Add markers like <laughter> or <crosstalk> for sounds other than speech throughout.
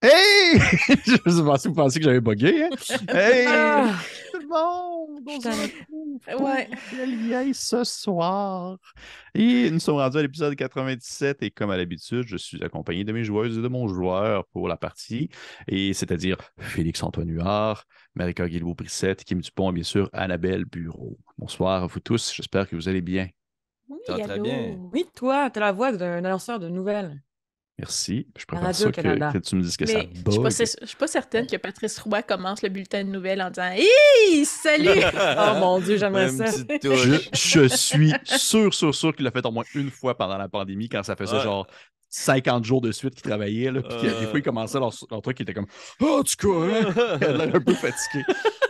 Hey! <laughs> je pensais, vous pensiez que j'avais bugué, hein? <laughs> Hey! Ah, Tout le monde! On se retrouve <laughs> Ouais. Ce soir. Et nous sommes rendus à l'épisode 97 et comme à l'habitude, je suis accompagné de mes joueuses et de mon joueur pour la partie, et c'est-à-dire Félix-Antoine Huard, Marika Guilbeault-Brissette, Kim Dupont et bien sûr Annabelle Bureau. Bonsoir à vous tous, j'espère que vous allez bien. Oui, très bien. Oui, toi, t'as la voix d'un annonceur de nouvelles. Merci. Je préfère ça que, tu me dises que ça Mais je suis pas, bug. je suis pas certaine que Patrice Roy commence le bulletin de nouvelles en disant Hey, salut! <laughs> Oh mon Dieu, j'aimerais ça. <laughs> je suis sûr, sûr, sûr qu'il l'a fait au moins une fois pendant la pandémie quand ça faisait Ouais. genre 50 jours de suite qu'il travaillait. Là, puis que des Euh. fois, il commençait leur, leur truc, il était comme Oh, tu hein? A l'air un peu fatigué.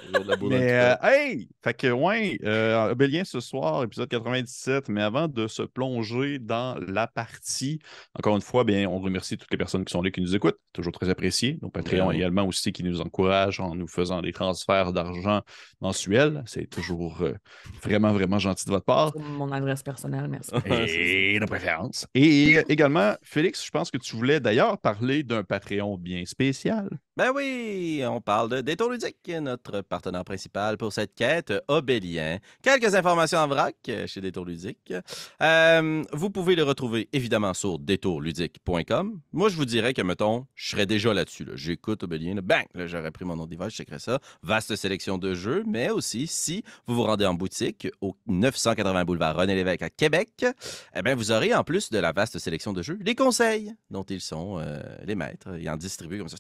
Toujours de la boule en Mais euh, hey! Fait que, ouais, euh, Obélien ce soir, épisode 97. Mais avant de se plonger dans la partie, encore une fois, bien, on remercie toutes les personnes qui sont là, qui nous écoutent. Toujours très apprécié. Nos Patreons Ouais. également aussi qui nous encouragent en nous faisant des transferts d'argent mensuels. C'est toujours euh, vraiment, vraiment gentil de votre part. Mon adresse personnelle, merci. Et <laughs> de préférence. Et également, Félix, je pense que tu voulais d'ailleurs parler d'un Patreon bien spécial. Ben oui, on parle de Détour Ludique, notre partenaire principal pour cette quête, Obélien. Quelques informations en vrac euh, chez Détour Ludique. Euh, vous pouvez le retrouver évidemment sur détourludique.com. Moi, je vous dirais que, mettons, je serais déjà là-dessus. là. J'écoute Obélien, là, bang, là, j'aurais pris mon nom device, je checkerais ça. Vaste sélection de jeux, mais aussi, si vous vous rendez en boutique au 980 boulevard René Lévesque à Québec, eh bien, vous aurez en plus de la vaste sélection de jeux, les conseils dont ils sont euh, les maîtres. Ils en distribuent comme ça.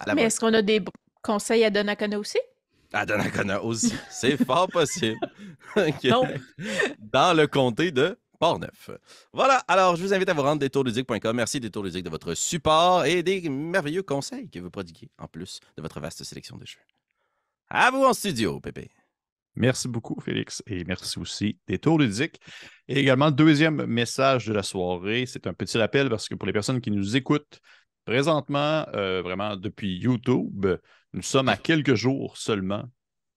À la Mais est-ce qu'on a des conseils à Donnacona aussi? À Donnacona aussi. C'est fort possible. <laughs> Dans le comté de Port-Neuf. Voilà. Alors, je vous invite à vous rendre détourludique.com. Merci Détour Ludique de votre support et des merveilleux conseils que vous prodiguez en plus de votre vaste sélection de jeux. À vous en studio, Pépé. Merci beaucoup, Félix. Et merci aussi des tours ludiques. Et également, deuxième message de la soirée, c'est un petit rappel parce que pour les personnes qui nous écoutent présentement, euh, vraiment depuis YouTube, nous sommes à quelques jours seulement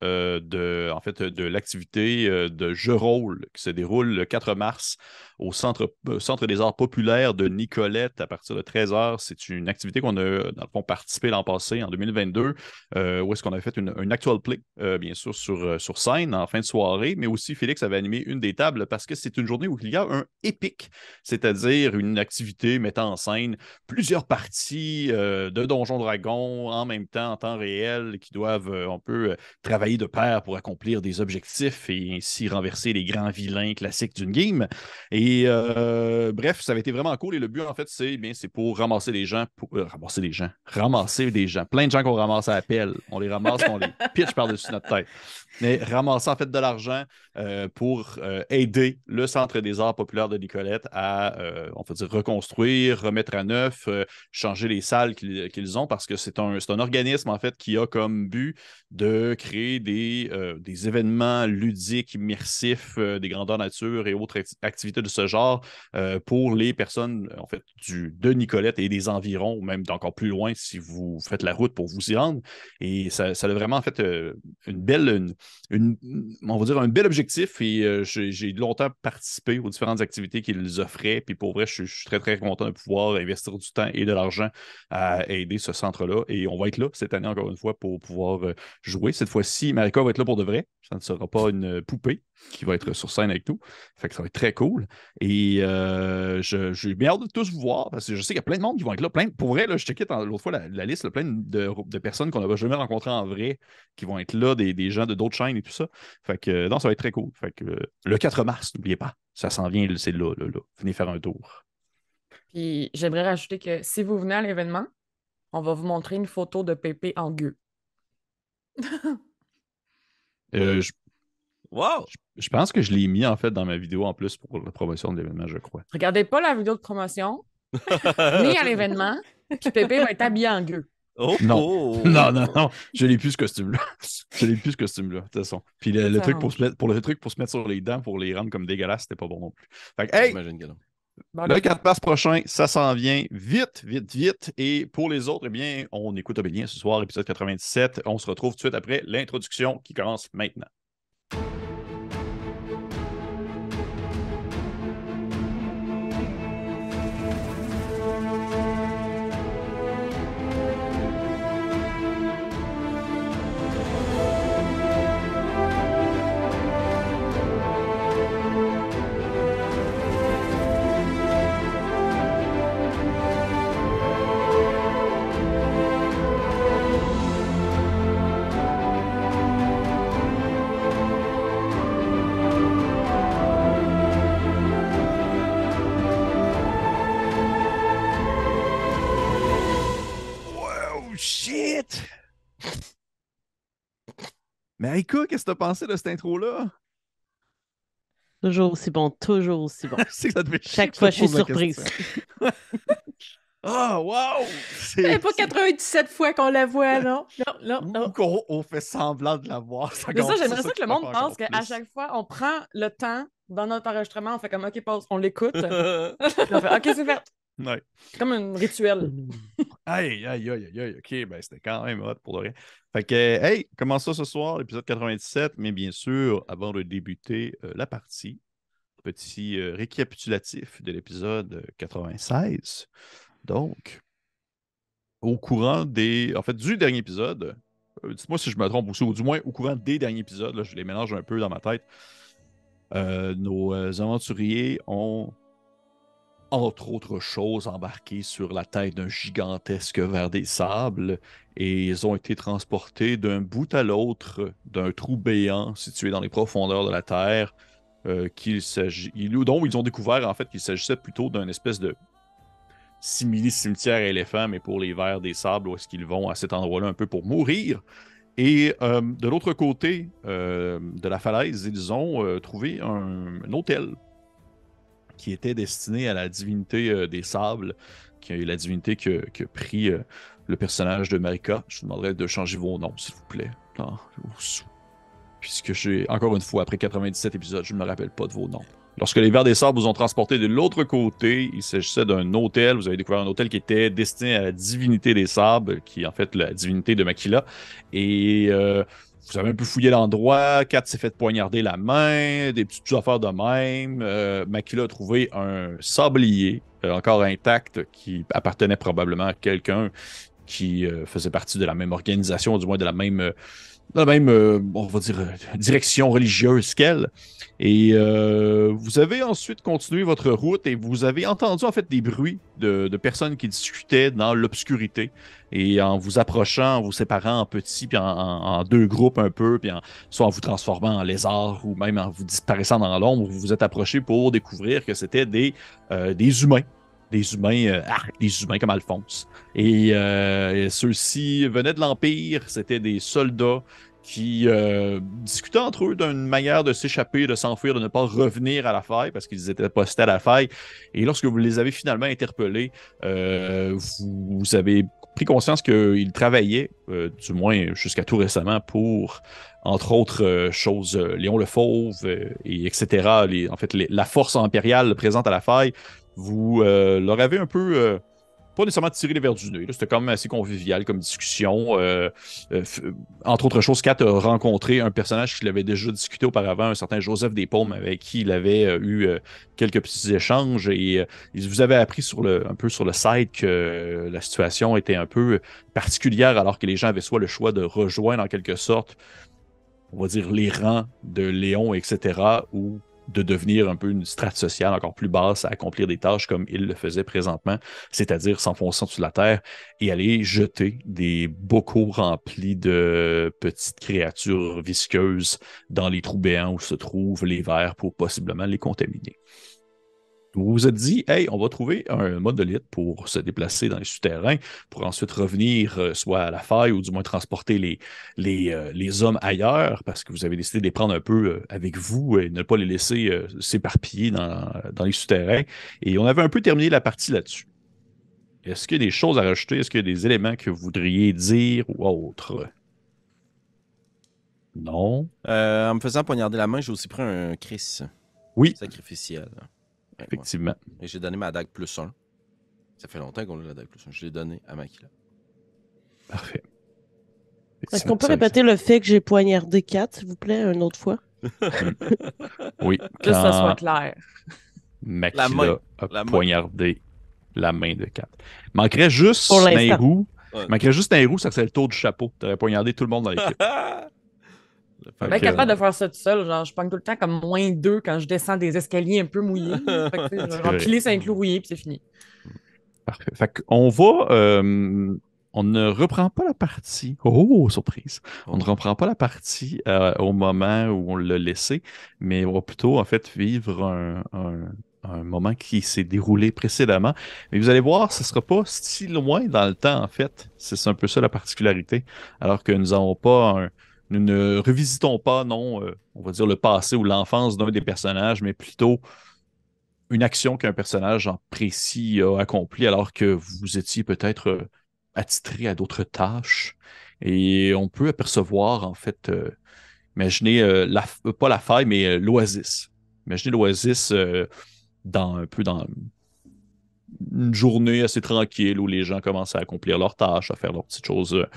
euh, de, en fait, de l'activité euh, de jeu rôle qui se déroule le 4 mars au Centre, euh, Centre des Arts Populaires de Nicolette à partir de 13h. C'est une activité qu'on a, dans le fond, participé l'an passé, en 2022, euh, où est-ce qu'on a fait une, une actual play, bien sûr, sur, sur scène en fin de soirée, mais aussi Félix avait animé une des tables parce que c'est une journée où il y a un épique, c'est-à-dire une activité mettant en scène plusieurs parties de Donjons Dragons en même temps, en temps réel, qui doivent euh, un peu euh, travailler de pair pour accomplir des objectifs et ainsi renverser les grands vilains classiques d'une game. Et euh, bref, ça avait été vraiment cool. Et le but, en fait, c'est bien, c'est pour ramasser les gens, pour euh, ramasser les gens, ramasser des gens, plein de gens qu'on ramasse à appel. On les ramasse, on les <laughs> pitch par-dessus notre tête. Mais ramasser en fait de l'argent euh, pour aider le Centre des Arts populaires de Nicolette à, on peut dire, reconstruire, remettre à neuf, changer les salles qu'ils ont parce que c'est un, c'est un organisme en fait qui a comme but de créer des, euh, des événements ludiques, immersifs, euh, des grandeurs nature et autres act- activités de ce genre euh, pour les personnes en fait du, de Nicolette et des environs, ou même d'encore plus loin si vous faites la route pour vous y rendre. Et ça, ça a vraiment en fait une belle, on va dire un bel objectif. Et j'ai longtemps participé aux différentes activités qu'ils offraient. Puis pour vrai, je, suis- très très content de pouvoir investir du temps et de l'argent à aider ce centre-là. Et on va être là cette année encore une fois pour pouvoir jouer. Cette fois-ci, Marika va être là pour de vrai. Ça ne sera pas une poupée qui va être sur scène avec nous. Fait que ça va être très cool. Et euh, je- j'ai bien hâte de tous vous voir parce que je sais qu'il y a plein de monde qui vont être là. Plein, pour vrai, là, je checkais l'autre fois la, liste, plein de, personnes qu'on n'avait jamais rencontrées en vrai qui vont être là, des, gens de d'autres chaînes et tout ça. Fait que non, ça va être très cool. Le 4 mars, n'oubliez pas, ça s'en vient, c'est là, là, là. Venez faire un tour. Puis j'aimerais rajouter que si vous venez à l'événement, on va vous montrer une photo de Pépé en gueux. <laughs> Euh, je, Wow! je pense que je l'ai mis en fait dans ma vidéo en plus pour la promotion de l'événement, je crois. Regardez pas la vidéo de promotion, <laughs> venez à l'événement, puis Pépé va être habillé en gueux. Oh, Non. oh. Non, non, non, je n'ai plus ce costume-là. je n'ai plus ce costume-là, de toute façon. Puis le, truc pour, se mettre, pour le truc pour se mettre sur les dents, pour les rendre comme dégueulasses, c'était pas bon non plus. Fait que, hey, Le 4 mars prochain, ça s'en vient vite, vite, vite. Et pour les autres, eh bien, on écoute Obélien ce soir, épisode 97. On se retrouve tout de suite après l'introduction qui commence maintenant. Mais Aïka, qu'est-ce que t'as pensé de cette intro-là? Toujours aussi bon, toujours aussi bon. <laughs> C'est que ça Chaque que fois, je suis surprise. <laughs> Ah, wow! C'est pas 97 fois qu'on la voit, non? Non, non, qu'on on fait semblant de la voir. c'est Mais ça, j'aimerais ça que le monde pense qu'à chaque fois, on prend le temps dans notre enregistrement, on fait comme OK, pause, on l'écoute. <laughs> puis on fait OK, c'est fait. Ouais. Comme un rituel. <laughs> Aïe, aïe, aïe, aïe, aïe, ok, ben c'était quand même hot pour de rien. Fait que, euh, hey, comment ça ce soir, l'épisode 97, mais bien sûr, avant de débuter euh, la partie, petit euh, récapitulatif de l'épisode euh, 96. Donc, au courant des. En fait, du dernier épisode, euh, dites-moi si je me trompe aussi, ou du moins au courant des derniers épisodes, là, je les mélange un peu dans ma tête. euh, nos euh, aventuriers ont entre autres choses, embarqués sur la tête d'un gigantesque ver des sables et ils ont été transportés d'un bout à l'autre d'un trou béant situé dans les profondeurs de la Terre, euh, s'agit, dont ils ont découvert en fait qu'il s'agissait plutôt d'un espèce de simili-cimetière éléphant, mais pour les vers des sables, où est-ce qu'ils vont à cet endroit-là un peu pour mourir. Et euh, de l'autre côté euh, de la falaise, ils ont trouvé un hôtel qui était destiné à la divinité euh, des sables, qui est la divinité que, pris euh, le personnage de Marika. Je vous demanderais de changer vos noms, s'il vous plaît. Puisque j'ai, encore une fois, après 97 épisodes, je ne me rappelle pas de vos noms. Lorsque les vers des sables vous ont transporté de l'autre côté, il s'agissait d'un hôtel. Vous avez découvert un hôtel qui était destiné à la divinité des sables, qui est en fait la divinité de Makila. Et euh, vous avez un peu fouillé l'endroit. Kat s'est fait poignarder la main, des petites affaires de même. Euh, Makila a trouvé un sablier euh, encore intact qui appartenait probablement à quelqu'un qui euh, faisait partie de la même organisation, du moins de la même, la même on va dire, direction religieuse qu'elle. Et vous avez ensuite continué votre route et vous avez entendu en fait des bruits de personnes qui discutaient dans l'obscurité. Et en vous approchant, en vous séparant en petits, puis en, deux groupes un peu, puis en, soit en vous transformant en lézard ou même en vous disparaissant dans l'ombre, vous vous êtes approché pour découvrir que c'était des, euh, humains. Des humains, euh, ah, des humains comme Alphonse. Et euh, ceux-ci venaient de l'Empire, c'était des soldats qui discutaient entre eux d'une manière de s'échapper, de s'enfuir, de ne pas revenir à la faille parce qu'ils étaient postés à la faille. Et lorsque vous les avez finalement interpellés, vous avez pris conscience qu'ils travaillaient, euh, du moins jusqu'à tout récemment, pour, entre autres euh, choses, euh, Léon le Fauve, et etc. En fait, la force impériale présente à la faille, vous leur avez un peu, pas nécessairement tiré les verres du nez. C'était quand même assez convivial comme discussion. Euh, euh, f- entre autres choses, Kat a rencontré un personnage qu'il avait déjà discuté auparavant, un certain Joseph Despaumes, avec qui il avait euh, eu euh, quelques petits échanges et euh, il vous avait appris sur un peu sur le site que euh, la situation était un peu particulière alors que les gens avaient soit le choix de rejoindre en quelque sorte, on va dire, les rangs de Léon, etc., ou de devenir un peu une strate sociale encore plus basse à accomplir des tâches comme il le faisait présentement, c'est-à-dire s'enfonçant sous la terre et aller jeter des bocaux remplis de petites créatures visqueuses dans les trous béants où se trouvent les vers pour possiblement les contaminer. Vous vous êtes dit, hey, on va trouver un monolithe pour se déplacer dans les souterrains, pour ensuite revenir euh, soit à la faille ou du moins transporter les, les, euh, les hommes ailleurs, parce que vous avez décidé de les prendre un peu euh, avec vous et ne pas les laisser s'éparpiller dans, dans les souterrains. Et on avait un peu terminé la partie là-dessus. Est-ce qu'il y a des choses à rajouter? Est-ce qu'il y a des éléments que vous voudriez dire ou autre? Non. Euh, en me faisant poignarder la main, j'ai aussi pris un Chris Oui, sacrificiel. Effectivement. ouais. Et j'ai donné ma dague plus 1. Ça fait longtemps qu'on a la dague plus 1. Je l'ai donné à Makila. Parfait. Est-ce qu'on peut répéter le fait que j'ai poignardé 4, s'il vous plaît, une autre fois? <laughs> Oui, Que ça soit clair. Makila La main. a La main. poignardé la main de Kat. Manquerait juste roux. Ouais. Manquerait juste un roux, ça serait le tour du chapeau. T'aurais poignardé tout le monde dans l'équipe. <laughs> Ok. bien capable de faire ça tout seul. Genre, je pogne tout le temps comme moins deux quand je descends des escaliers un peu mouillés. <laughs> Fait que, genre, piler cinq clous rouillés, puis c'est fini. Parfait. Fait qu'on va. euh, on ne reprend pas la partie. Oh, surprise. On ne reprend pas la partie euh, au moment où on l'a laissé, mais on va plutôt, en fait, vivre un, un- un moment qui s'est déroulé précédemment. Mais vous allez voir, ce ne sera pas si loin dans le temps, en fait. C'est un peu ça la particularité. Alors que nous n'avons pas un, nous ne revisitons pas, non, euh, on va dire le passé ou l'enfance d'un des personnages, mais plutôt une action qu'un personnage en précis a accompli alors que vous étiez peut-être euh, attitré à d'autres tâches. Et on peut apercevoir, en fait, euh, imaginez, la, pas la faille, mais l'oasis. Imaginez l'oasis dans un peu dans une journée assez tranquille où les gens commencent à accomplir leurs tâches, à faire leurs petites choses euh,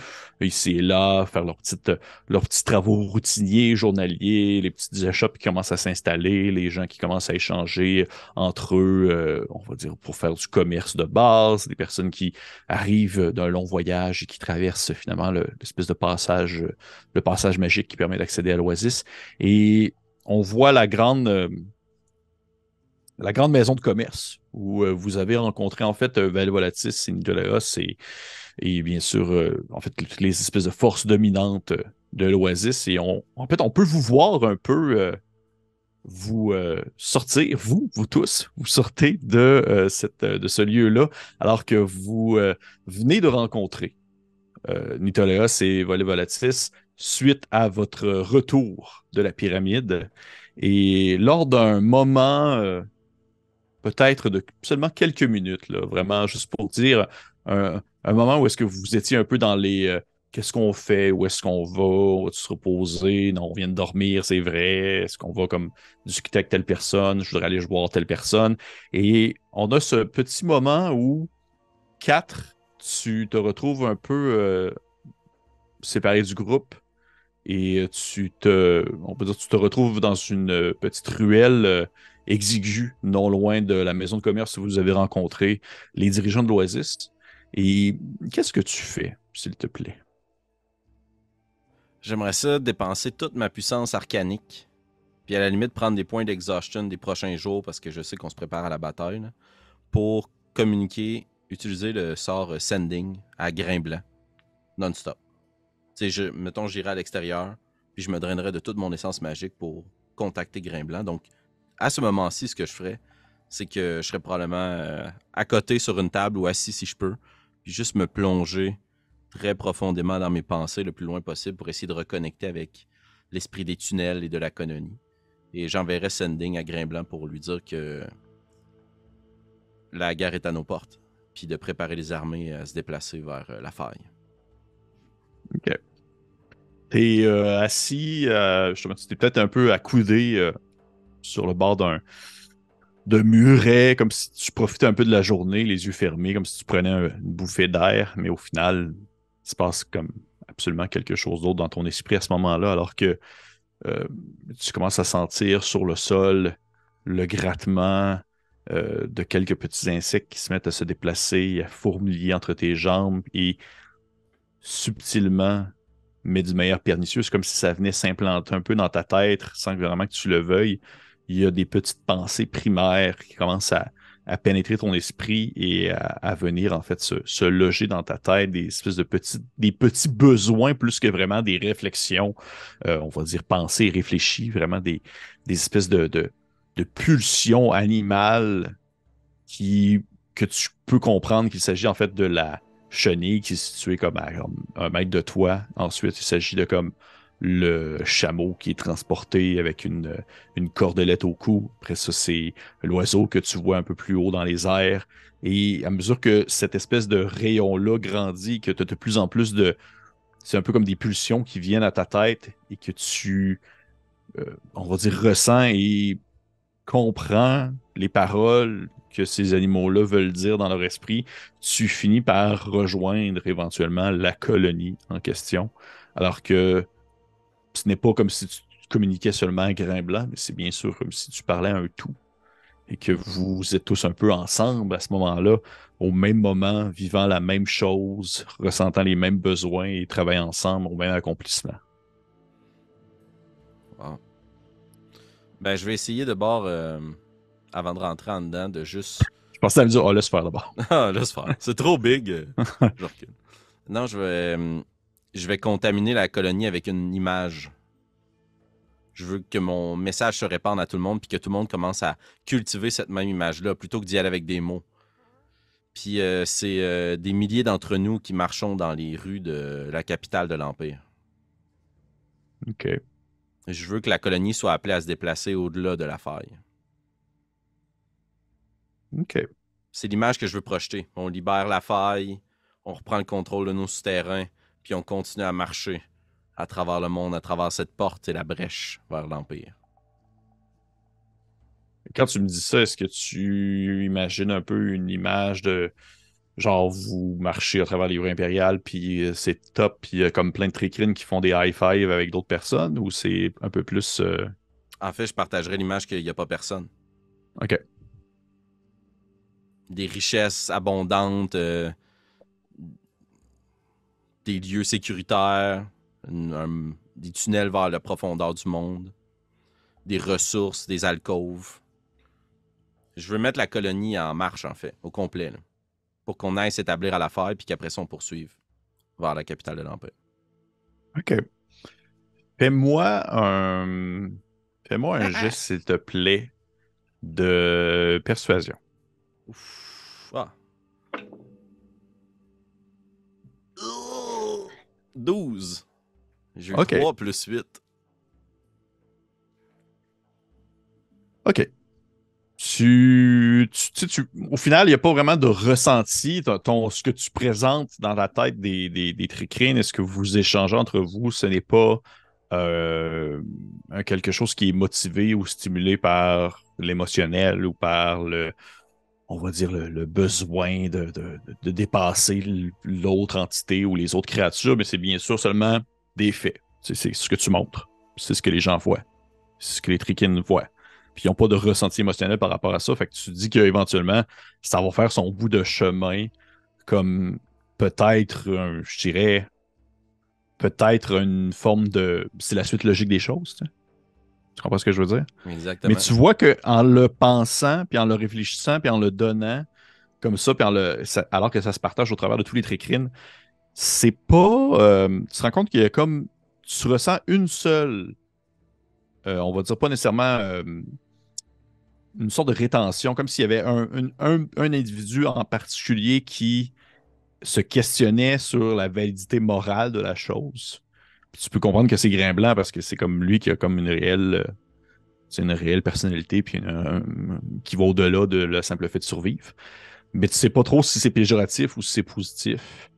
ici et là, faire leurs, petites, leurs petits travaux routiniers, journaliers, les petits échoppes qui commencent à s'installer, les gens qui commencent à échanger entre eux, euh, on va dire, pour faire du commerce de base, des personnes qui arrivent d'un long voyage et qui traversent finalement l'espèce de passage, le passage magique qui permet d'accéder à l'oasis. Et on voit la grande euh, la grande maison de commerce où euh, vous avez rencontré en fait euh, Valvolatis et Nicolas et, bien sûr euh, en fait toutes les espèces de forces dominantes de l'Oasis et on, en fait on peut vous voir un peu vous sortir, vous, vous tous, vous sortez de, cette, de ce lieu-là alors que vous venez de rencontrer Nitoleos et Volevolatis suite à votre retour de la pyramide. Et lors d'un moment peut-être de seulement quelques minutes, là, vraiment juste pour dire un, moment où est-ce que vous étiez un peu dans les euh, qu'est-ce qu'on fait, où est-ce qu'on va, on va se reposer, non, on vient de dormir, c'est vrai, est-ce qu'on va comme discuter avec telle personne, je voudrais aller voir telle personne. Et on a ce petit moment où quatre, tu te retrouves un peu euh, séparé du groupe et tu te, on peut dire, tu te retrouves dans une petite ruelle exigu, non loin de la maison de commerce où vous avez rencontré les dirigeants de l'Oasis. Et qu'est-ce que tu fais, s'il te plaît? J'aimerais ça dépenser toute ma puissance arcanique, puis à la limite prendre des points d'exhaustion des prochains jours parce que je sais qu'on se prépare à la bataille, pour communiquer, utiliser le sort Sending à grain blanc, non-stop. Je, mettons, j'irai à l'extérieur, puis je me drainerai de toute mon essence magique pour contacter grain blanc. Donc, à ce moment-ci, ce que je ferais, c'est que je serais probablement euh, à sur une table ou assis si je peux, puis juste me plonger très profondément dans mes pensées le plus loin possible pour essayer de reconnecter avec l'esprit des tunnels et de la colonie. Et j'enverrai Sending à Grimblanc pour lui dire que la guerre est à nos portes, puis de préparer les armées à se déplacer vers euh, la faille. Ok. T'es euh, assis, tu t'es peut-être un peu accoudé sur le bord d'un de muret, comme si tu profitais un peu de la journée, les yeux fermés, comme si tu prenais une bouffée d'air, mais au final, il se passe comme absolument quelque chose d'autre dans ton esprit à ce moment-là, alors que euh, tu commences à sentir sur le sol le grattement euh, de quelques petits insectes qui se mettent à se déplacer, à fourmiller entre tes jambes et subtilement, mais du meilleur pernicieux, c'est comme si ça venait s'implanter un peu dans ta tête sans vraiment que tu le veuilles il y a des petites pensées primaires qui commencent à, pénétrer ton esprit et à, venir en fait se, loger dans ta tête, des espèces de petits, des petits besoins plus que vraiment des réflexions, euh, on va dire pensées réfléchies, vraiment des, espèces de, de, pulsions animales qui, que tu peux comprendre qu'il s'agit en fait de la chenille qui est située comme à un mètre de toi. Ensuite, il s'agit de comme le chameau qui est transporté avec une, cordelette au cou. Après ça, c'est l'oiseau que tu vois un peu plus haut dans les airs. Et à mesure que cette espèce de rayon-là grandit, que tu as de plus en plus de... C'est un peu comme des pulsions qui viennent à ta tête et que tu, euh, on va dire, ressens et comprends les paroles que ces animaux-là veulent dire dans leur esprit, tu finis par rejoindre éventuellement la colonie en question. Alors que ce n'est pas comme si tu communiquais seulement à grain blanc, mais c'est bien sûr comme si tu parlais à un tout. Et que vous êtes tous un peu ensemble à ce moment-là, au même moment, vivant la même chose, ressentant les mêmes besoins et travaillant ensemble au même accomplissement. Ben, je vais essayer de bord, euh, avant de rentrer en dedans, de juste. Je pensais à me dire, oh, laisse faire d'abord. <laughs> ah, laisse faire. C'est trop big. <laughs> non, je vais. Je vais contaminer la colonie avec une image. Je veux que mon message se répande à tout le monde puis que tout le monde commence à cultiver cette même image-là plutôt que d'y aller avec des mots. Puis euh, c'est euh, des milliers d'entre nous qui marchons dans les rues de la capitale de l'Empire. OK. Je veux que la colonie soit appelée à se déplacer au-delà de la faille. OK. C'est l'image que je veux projeter. On libère la faille, on reprend le contrôle de nos souterrains, puis on continue à marcher à travers le monde, à travers cette porte et la brèche vers l'Empire. Quand tu me dis ça, est-ce que tu imagines un peu une image de genre vous marchez à travers les rues impériales, puis euh, c'est top, puis il y a comme plein de tricrines qui font des high five avec d'autres personnes, ou c'est un peu plus. euh, En fait, je partagerai l'image qu'il n'y a pas personne. OK. Des richesses abondantes, euh, des lieux sécuritaires, une- un- des tunnels vers la profondeur du monde, des ressources, des alcôves. Je veux mettre la colonie en marche, en fait, au complet, là, pour qu'on aille s'établir à la faille, puis qu'après ça, on poursuive vers la capitale de l'Empire. OK. Fais-moi un. Fais-moi un geste, s'il te plaît, de persuasion. Ouf. Ah. 12. J'ai eu Ok. 3 plus 8. OK. Tu, tu, tu sais, tu- au final, il n'y a pas vraiment de ressenti. Ton, ce que tu présentes dans la tête des, des, des tricrines et ce que vous échangez entre vous, ce n'est pas euh, quelque chose qui est motivé ou stimulé par l'émotionnel ou par le, on va dire, le, besoin de, dépasser l'autre entité ou les autres créatures, mais c'est bien sûr seulement des faits. C'est ce que tu montres. C'est ce que les gens voient. C'est ce que les tricrines voient puis ils n'ont pas de ressenti émotionnel par rapport à ça. Fait que tu dis qu'éventuellement, ça va faire son bout de chemin comme peut-être, je dirais, peut-être une forme de. C'est la suite logique des choses. Tu comprends ce que je veux dire? Exactement. Mais tu vois qu'en le pensant, puis en le réfléchissant, puis en le donnant, comme ça, puis en le, ça- alors que ça se partage au travers de tous les tricrines, c'est pas. euh, tu te rends compte qu'il y a comme. Tu ressens une seule. euh, on va dire pas nécessairement. euh, une sorte de rétention, comme s'il y avait un, un- un- un individu en particulier qui se questionnait sur la validité morale de la chose. Tu peux comprendre que c'est Grain Blanc parce que c'est comme lui qui a comme une réelle. euh, c'est une réelle personnalité puis qui va au-delà de le simple fait de survivre. Mais tu sais pas trop si c'est péjoratif ou si c'est positif.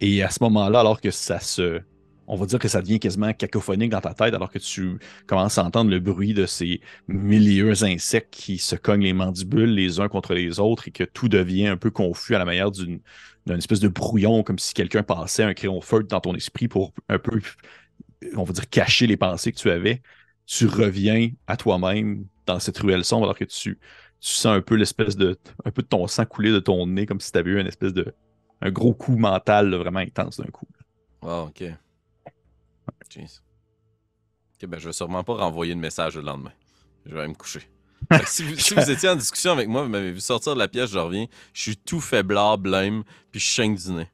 Et à ce moment-là, alors que ça se. On va dire que ça devient quasiment cacophonique dans ta tête, alors que tu commences à entendre le bruit de ces milieux insectes qui se cognent les mandibules les uns contre les autres et que tout devient un peu confus à la manière d'une d'une espèce de brouillon, comme si quelqu'un passait un crayon feutre dans ton esprit pour un peu, on va dire, cacher les pensées que tu avais. Tu reviens à toi-même dans cette ruelle sombre alors que tu, tu sens un peu l'espèce de. un peu de ton sang couler de ton nez, comme si tu avais eu une espèce de. un gros coup mental vraiment intense d'un coup. Ah, ok. Jeez. Ok, ben je vais sûrement pas renvoyer de message le lendemain. Je vais aller me coucher. Si, vous, si vous <laughs> étiez en discussion avec moi, vous m'avez vu sortir de la pièce, je reviens. Je suis tout faiblard, blême, puis je chaîne du nez.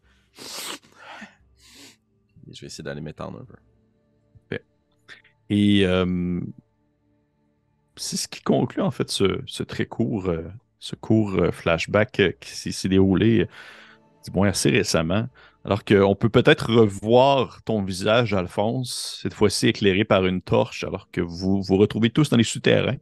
Je vais essayer d'aller m'étendre un peu. Et euh, c'est ce qui conclut en fait ce, ce très court, euh, ce court euh, flashback qui s'est- déroulé du moins assez récemment. Alors qu'on peut peut-être revoir ton visage, Alphonse, cette fois-ci éclairé par une torche, alors que vous vous retrouvez tous dans les souterrains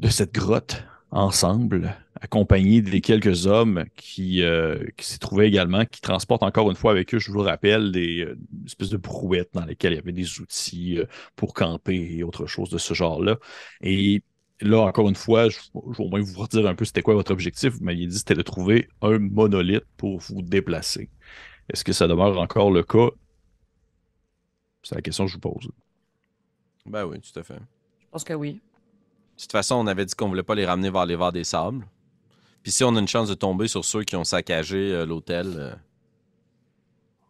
de cette grotte ensemble, accompagnés des quelques hommes qui, euh, qui s'y trouvaient également, qui transportent encore une fois avec eux, je vous rappelle, des euh, espèces de brouettes dans lesquelles il y avait des outils euh, pour camper et autre chose de ce genre-là. Et là, encore une fois, je, je vais au moins vous redire un peu c'était quoi votre objectif. Vous m'aviez dit c'était de trouver un monolithe pour vous déplacer. Est-ce que ça demeure encore le cas? C'est la question que je vous pose. Ben oui, tout à fait. Je pense que oui. De toute façon, on avait dit qu'on voulait pas les ramener vers les vers des sables. Puis si on a une chance de tomber sur ceux qui ont saccagé euh, l'hôtel, euh,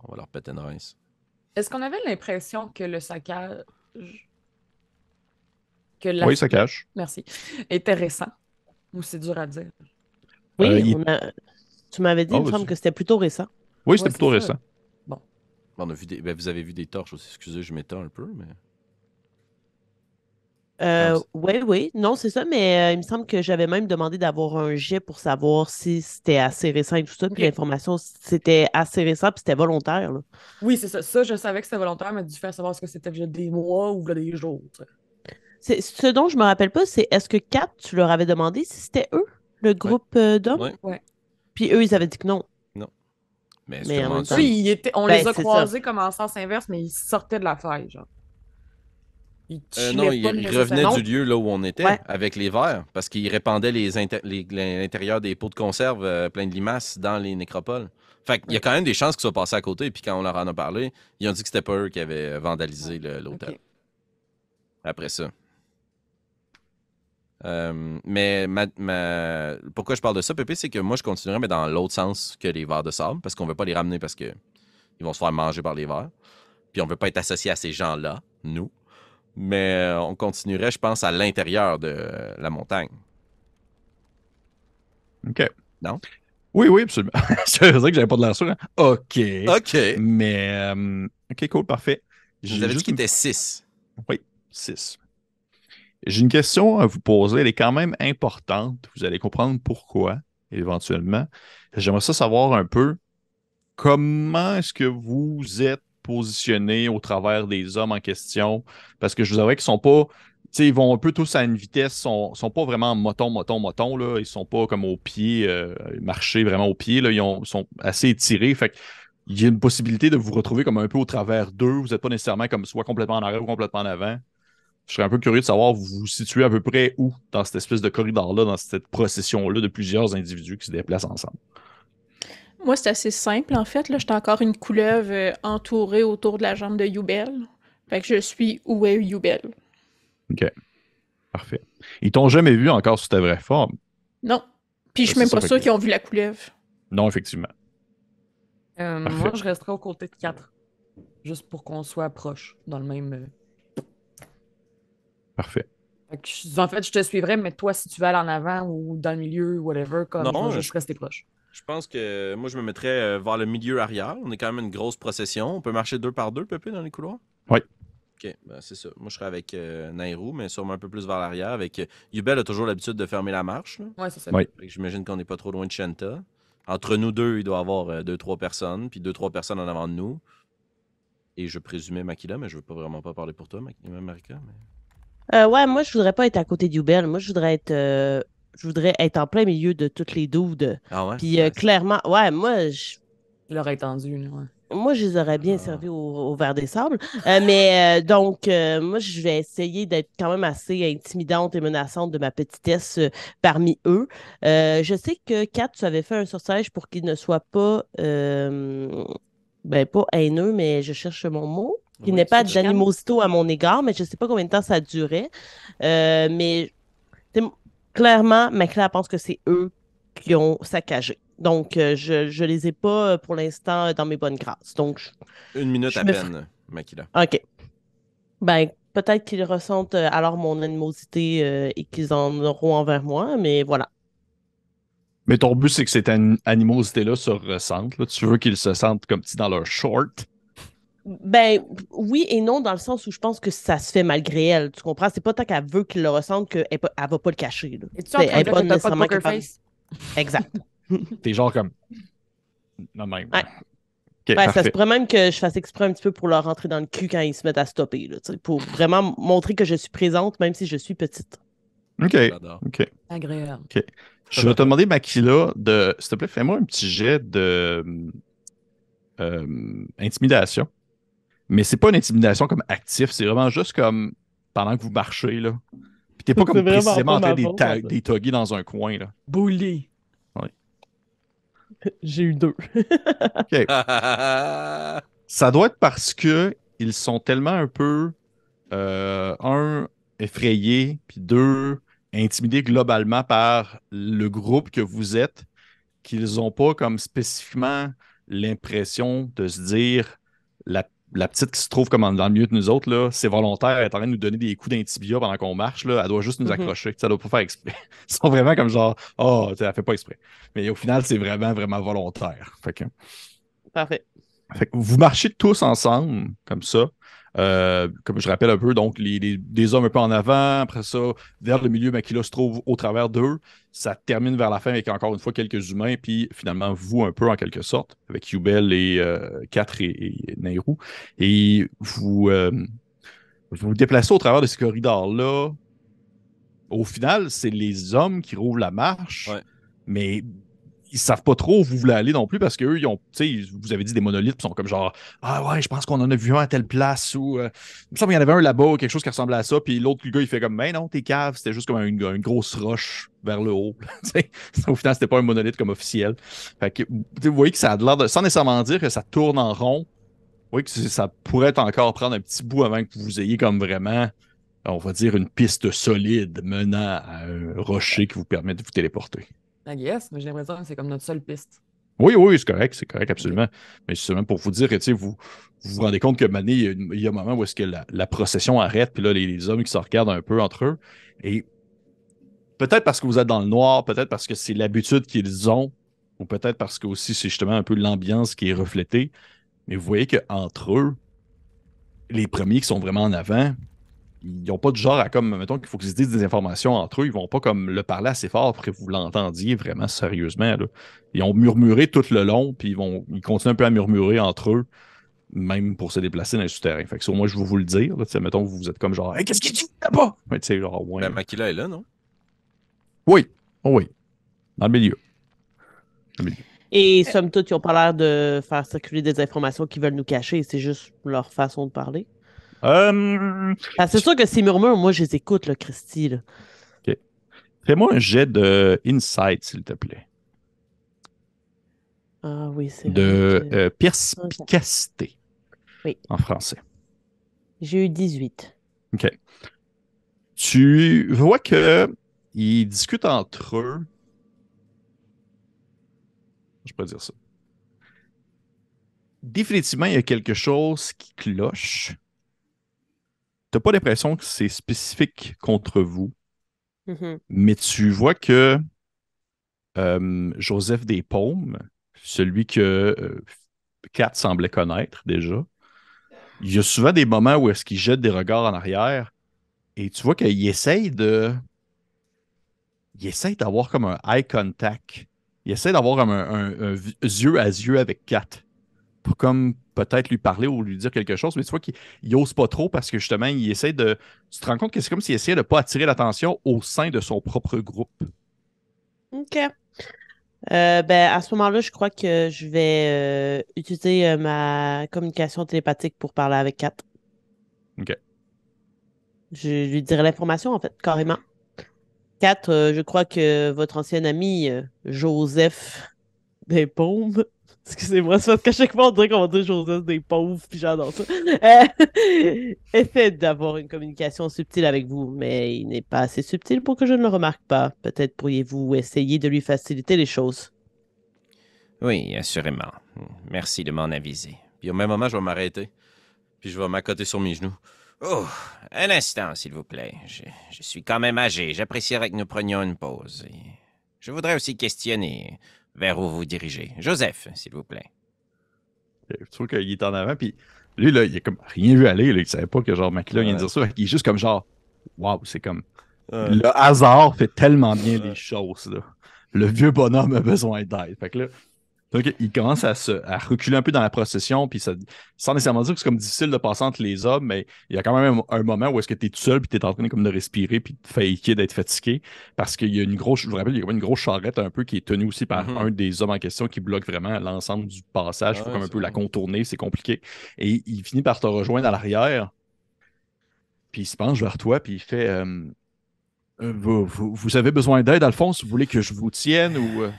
on va leur péter une rince. Est-ce qu'on avait l'impression que le saccage. Que la... Oui, cache. Merci. Était récent. Ou c'est dur à dire? Oui, Euh, il- on a- tu m'avais dit, Oh, il me semble que c'était plutôt récent. Oui, c'était Ouais, plutôt récent. On a vu des... ben, vous avez vu des torches aussi. Excusez, je m'étends un peu, mais. Euh, oui, oui. Non, c'est ça, mais euh, il me semble que j'avais même demandé d'avoir un jet pour savoir si c'était assez récent et tout ça. Puis l'information, c'était assez récent, puis c'était volontaire. là. Oui, c'est ça. Ça, je savais que c'était volontaire, mais du fait de savoir ce que c'était déjà des mois ou des jours. C'est- Ce dont je me rappelle pas, c'est est-ce que Kat, tu leur avais demandé si c'était eux, le groupe euh, d'hommes? Ouais. Ouais. Puis eux, ils avaient dit que non. Mais, Mais en même temps- Oui, ils étaient- on Ben, les a ça. croisés comme en sens inverse, mais ils sortaient de la faille, genre. Ils Euh, non, il, il revenait du lieu là où on était Ouais. avec les verres parce qu'il répandait les inter- les- l'intérieur des pots de conserve euh, pleins de limaces dans les nécropoles. Fait qu'il y a quand même des chances qu'ils soient passés à côté. Puis quand on leur en a parlé, ils ont dit que c'était pas eux qui avaient vandalisé le- l'hôtel. Après ça. Euh, mais ma- ma- pourquoi je parle de ça, Pépé, c'est que moi, je continuerais, mais dans l'autre sens que les vers de sable, parce qu'on veut pas les ramener parce que ils vont se faire manger par les vers. Puis on veut pas être associé à ces gens-là, nous. Mais euh, on continuerait, je pense, à l'intérieur de la montagne. OK. Non? Oui, oui, absolument. <laughs> c'est vrai que j'avais pas de l'air sûr. hein. OK. OK. Mais, euh, OK, cool, parfait. Vous J'ai avez dit juste qu'il était 6. 6. J'ai une question à vous poser. Elle est quand même importante. Vous allez comprendre pourquoi, éventuellement. J'aimerais ça savoir un peu comment est-ce que vous êtes positionné au travers des hommes en question. Parce que je vous avouerai qu'ils sont pas. Ils vont un peu tous à une vitesse, sont, sont pas vraiment moton, moton, moton, là. Ils sont pas comme au pied, euh, marcher vraiment au pied, là. Ils ont- sont assez étirés. Fait il y a une possibilité de vous retrouver comme un peu au travers d'eux. Vous n'êtes pas nécessairement comme soit complètement en arrière ou complètement en avant. Je serais un peu curieux de savoir vous vous situez à peu près où dans cette espèce de corridor-là, dans cette procession-là de plusieurs individus qui se déplacent ensemble? Moi, c'est assez simple, en fait. Là, j'étais encore une couleuvre euh, entourée autour de la jambe de Youbel. Fait que je suis où est Youbel? Parfait. Ils t'ont jamais vu encore sous ta vraie forme? Non. Puis je Ouais, suis même pas sûre qu'ils ont vu la couleuvre. Non, effectivement. Euh, moi, je resterai aux côtés de 4. Juste pour qu'on soit proche dans le même. euh, Parfait. Fait que je- en fait, je te suivrai, mais toi, si tu veux aller en avant ou dans le milieu, whatever, comme Non, je vais je- juste rester proche. Je pense que moi, je me mettrais euh, vers le milieu arrière. On est quand même une grosse procession. On peut marcher deux par deux, Pépé, dans les couloirs? Oui. OK, ben, c'est ça. Moi, je serais avec euh, Nairou, mais sûrement un peu plus vers l'arrière. Avec euh, Yubel a toujours l'habitude de fermer la marche. Ouais, c'est ça. Ouais. J'imagine qu'on n'est pas trop loin de Shanta. Entre nous deux, il doit y avoir euh, deux, trois personnes, puis deux, trois personnes en avant de nous. Et je présumais Makila, mais je veux pas vraiment pas parler pour toi, Marika. mais- Euh, ouais, moi, je voudrais pas être à côté d'Youbel. Moi, je voudrais être, euh, je voudrais être en plein milieu de toutes les doudes. Ah ouais? Puis euh, Ouais, clairement, ouais, moi, je, Il aurait étendu, là, ouais. moi, je les aurais bien Ah. servis au, au verre des sables. Euh, mais euh, donc, euh, moi, je vais essayer d'être quand même assez intimidante et menaçante de ma petitesse euh, parmi eux. Euh, je sais que Kat, tu avais fait un sortilège pour qu'il ne soit pas, euh, ben pas haineux, mais je cherche mon mot. Qu'il Oui, n'ait pas d'animosité à mon égard, mais je ne sais pas combien de temps ça durait. Euh, mais clairement, Macla pense que c'est eux qui ont saccagé. Donc, euh, je ne les ai pas euh, pour l'instant euh, dans mes bonnes grâces. Donc, je- Une minute je à me peine, Makila. OK. Ben, peut-être qu'ils ressentent alors mon animosité euh, et qu'ils en auront envers moi, mais voilà. Mais ton but, c'est que cette an- animosité-là se ressente. là. Tu veux qu'ils se sentent comme si dans leur short. Ben, oui et non, dans le sens où je pense que ça se fait malgré elle. Tu comprends? C'est pas tant qu'elle veut qu'ils le ressentent qu'elle ne va pas le cacher. là. Elle est dire pas pas de nécessairement poker capable. face? Exact. <laughs> T'es genre comme. Non, même. Ouais. Ben, ça se pourrait même que je fasse exprès un petit peu pour leur rentrer dans le cul quand ils se mettent à stopper, là, tu pour vraiment montrer que je suis présente, même si je suis petite. Ok. J'adore. Ok. Agréable. Je vais te demander, Makila, de. S'il te plaît, fais-moi un petit jet de. euh, intimidation. Mais c'est pas une intimidation comme actif, c'est vraiment juste comme pendant que vous marchez, là. Puis t'es pas <laughs> comme précisément en train de les faute, ta- ça. de les togger dans un coin, là. Bully. <laughs> J'ai eu deux. <laughs> Ça doit être parce que ils sont tellement un peu, euh, un, effrayés, puis deux, intimidés globalement par le groupe que vous êtes, qu'ils n'ont pas comme spécifiquement l'impression de se dire la, la petite qui se trouve comme dans le milieu de nous autres, là, c'est volontaire, elle est en train de nous donner des coups d'intibia pendant qu'on marche, là, elle doit juste nous Mhm. accrocher, ça doit pas faire exprès. <laughs> Ils sont vraiment comme genre, oh, elle fait pas exprès. Mais au final, c'est vraiment, vraiment volontaire. Fait que, Parfait. fait que vous marchez tous ensemble, comme ça, Euh, comme je rappelle un peu, donc les, les- des hommes un peu en avant, après ça, vers le milieu, Makila se trouve au travers d'eux. Ça termine vers la fin avec encore une fois quelques humains, puis finalement vous un peu en quelque sorte, avec Yubel et euh, Kat et, et Nairou. Et vous, euh, vous vous déplacez au travers de ces corridors-là. Au final, c'est les hommes qui rouvrent la marche, Ouais. mais ils savent pas trop où vous voulez aller non plus parce qu'eux, ils ont, vous avez dit des monolithes, ils sont comme genre, ah ouais, je pense qu'on en a vu un à telle place ou, euh, il y en avait un là-bas, quelque chose qui ressemblait à ça, puis l'autre gars, il fait comme, mais non, t'es cave, c'était juste comme une, grosse roche vers le haut. <laughs> Au final, c'était pas un monolithe comme officiel. Fait que, vous voyez que ça a l'air de, sans nécessairement dire que ça tourne en rond, vous voyez que ça pourrait encore prendre un petit bout avant que vous ayez comme vraiment, on va dire, une piste solide menant à un rocher qui vous permet de vous téléporter. I guess, mais j'ai l'impression que c'est comme notre seule piste. Oui, oui, c'est correct, c'est correct, absolument. Mais c'est seulement pour vous dire vous, vous vous rendez compte que Mané, il y a, une- il y a un moment où est-ce que la, la procession arrête, puis là, les, les hommes qui se regardent un peu entre eux. Et peut-être parce que vous êtes dans le noir, peut-être parce que c'est l'habitude qu'ils ont, ou peut-être parce que aussi c'est justement un peu l'ambiance qui est reflétée. Mais vous voyez qu'entre eux, les premiers qui sont vraiment en avant, ils n'ont pas de genre à comme, mettons qu'il faut qu'ils se disent des informations entre eux, ils vont pas comme le parler assez fort pour que vous l'entendiez vraiment sérieusement. Là. Ils ont murmuré tout le long, puis ils vont ils continuent un peu à murmurer entre eux, même pour se déplacer dans les souterrains. Fait que sur moi, je vais vous le dire. Là, Tu sais, mettons, vous êtes comme genre Hey, qu'est-ce qu'il dit là-bas? Ouais, tu sais, genre, ouais. Ben, Makila est là, non? Oui. Oh oui. Dans le milieu. Et somme toute, ils n'ont pas l'air de faire circuler des informations qu'ils veulent nous cacher. C'est juste leur façon de parler. Euh, c'est sûr que ces murmures, moi, je les écoute, là, Christy. là. Fais-moi un jet de insight, s'il te plaît. Ah oui, c'est De vrai euh, perspicacité. Oui. En français. J'ai eu 18. Tu vois que ils discutent entre eux. Je peux dire ça? Définitivement, il y a quelque chose qui cloche. T'as pas l'impression que c'est spécifique contre vous, Mhm. mais tu vois que euh, Joseph Despaumes, celui que euh, Kat semblait connaître déjà, il y a souvent des moments où est-ce qu'il jette des regards en arrière et tu vois qu'il essaye de. Il essaye d'avoir comme un eye contact. Il essaie d'avoir comme un, un- un yeux à yeux avec Kat. Pour comme peut-être lui parler ou lui dire quelque chose, mais tu vois qu'il il ose pas trop parce que justement, il essaie de. Tu te rends compte que c'est comme s'il essayait de pas attirer l'attention au sein de son propre groupe. OK. Euh, ben, à ce moment-là, je crois que je vais euh, utiliser euh, ma communication télépathique pour parler avec Kat. OK. Je lui dirai l'information, en fait, carrément. Kat, je crois que votre ancien ami, Joseph Despaumes, excusez-moi, c'est parce qu'à chaque fois, on dirait qu'on va dire Joseph des pauvres, puis j'adore ça, euh, <laughs> d'avoir une communication subtile avec vous, mais il n'est pas assez subtil pour que je ne le remarque pas. Peut-être pourriez-vous essayer de lui faciliter les choses. Oui, assurément. Merci de m'en aviser. Puis au même moment, je vais m'arrêter. Puis je vais m'accoter sur mes genoux. Oh, un instant, s'il vous plaît. Je, suis quand même âgé. J'apprécierais que nous prenions une pause. Je voudrais aussi questionner vers où vous dirigez. Joseph, s'il vous plaît. Je trouve qu'il est en avant, puis lui, là, il a comme rien vu aller. Là, il savait pas que genre Makila vient de dire ça. Il est juste comme genre, waouh, c'est comme. Le hasard fait tellement bien les choses. Là. Le vieux bonhomme a besoin d'aide. Fait que là, donc, il commence à, se, à reculer un peu dans la procession, puis ça, sans nécessairement dire que c'est comme difficile de passer entre les hommes, mais il y a quand même un, un moment où est-ce que tu es tout seul, puis tu es en train comme de respirer, puis de faker, d'être fatigué, parce qu'il y a une grosse, je vous rappelle, il y a une grosse charrette un peu qui est tenue aussi par Mhm. un des hommes en question qui bloque vraiment l'ensemble du passage. Il faut Ah ouais, comme un peu la contourner, c'est compliqué. Et il finit par te rejoindre à l'arrière, puis il se penche vers toi, puis il fait euh, Euh, vous, vous- vous avez besoin d'aide, Alphonse? Vous voulez que je vous tienne ou. euh?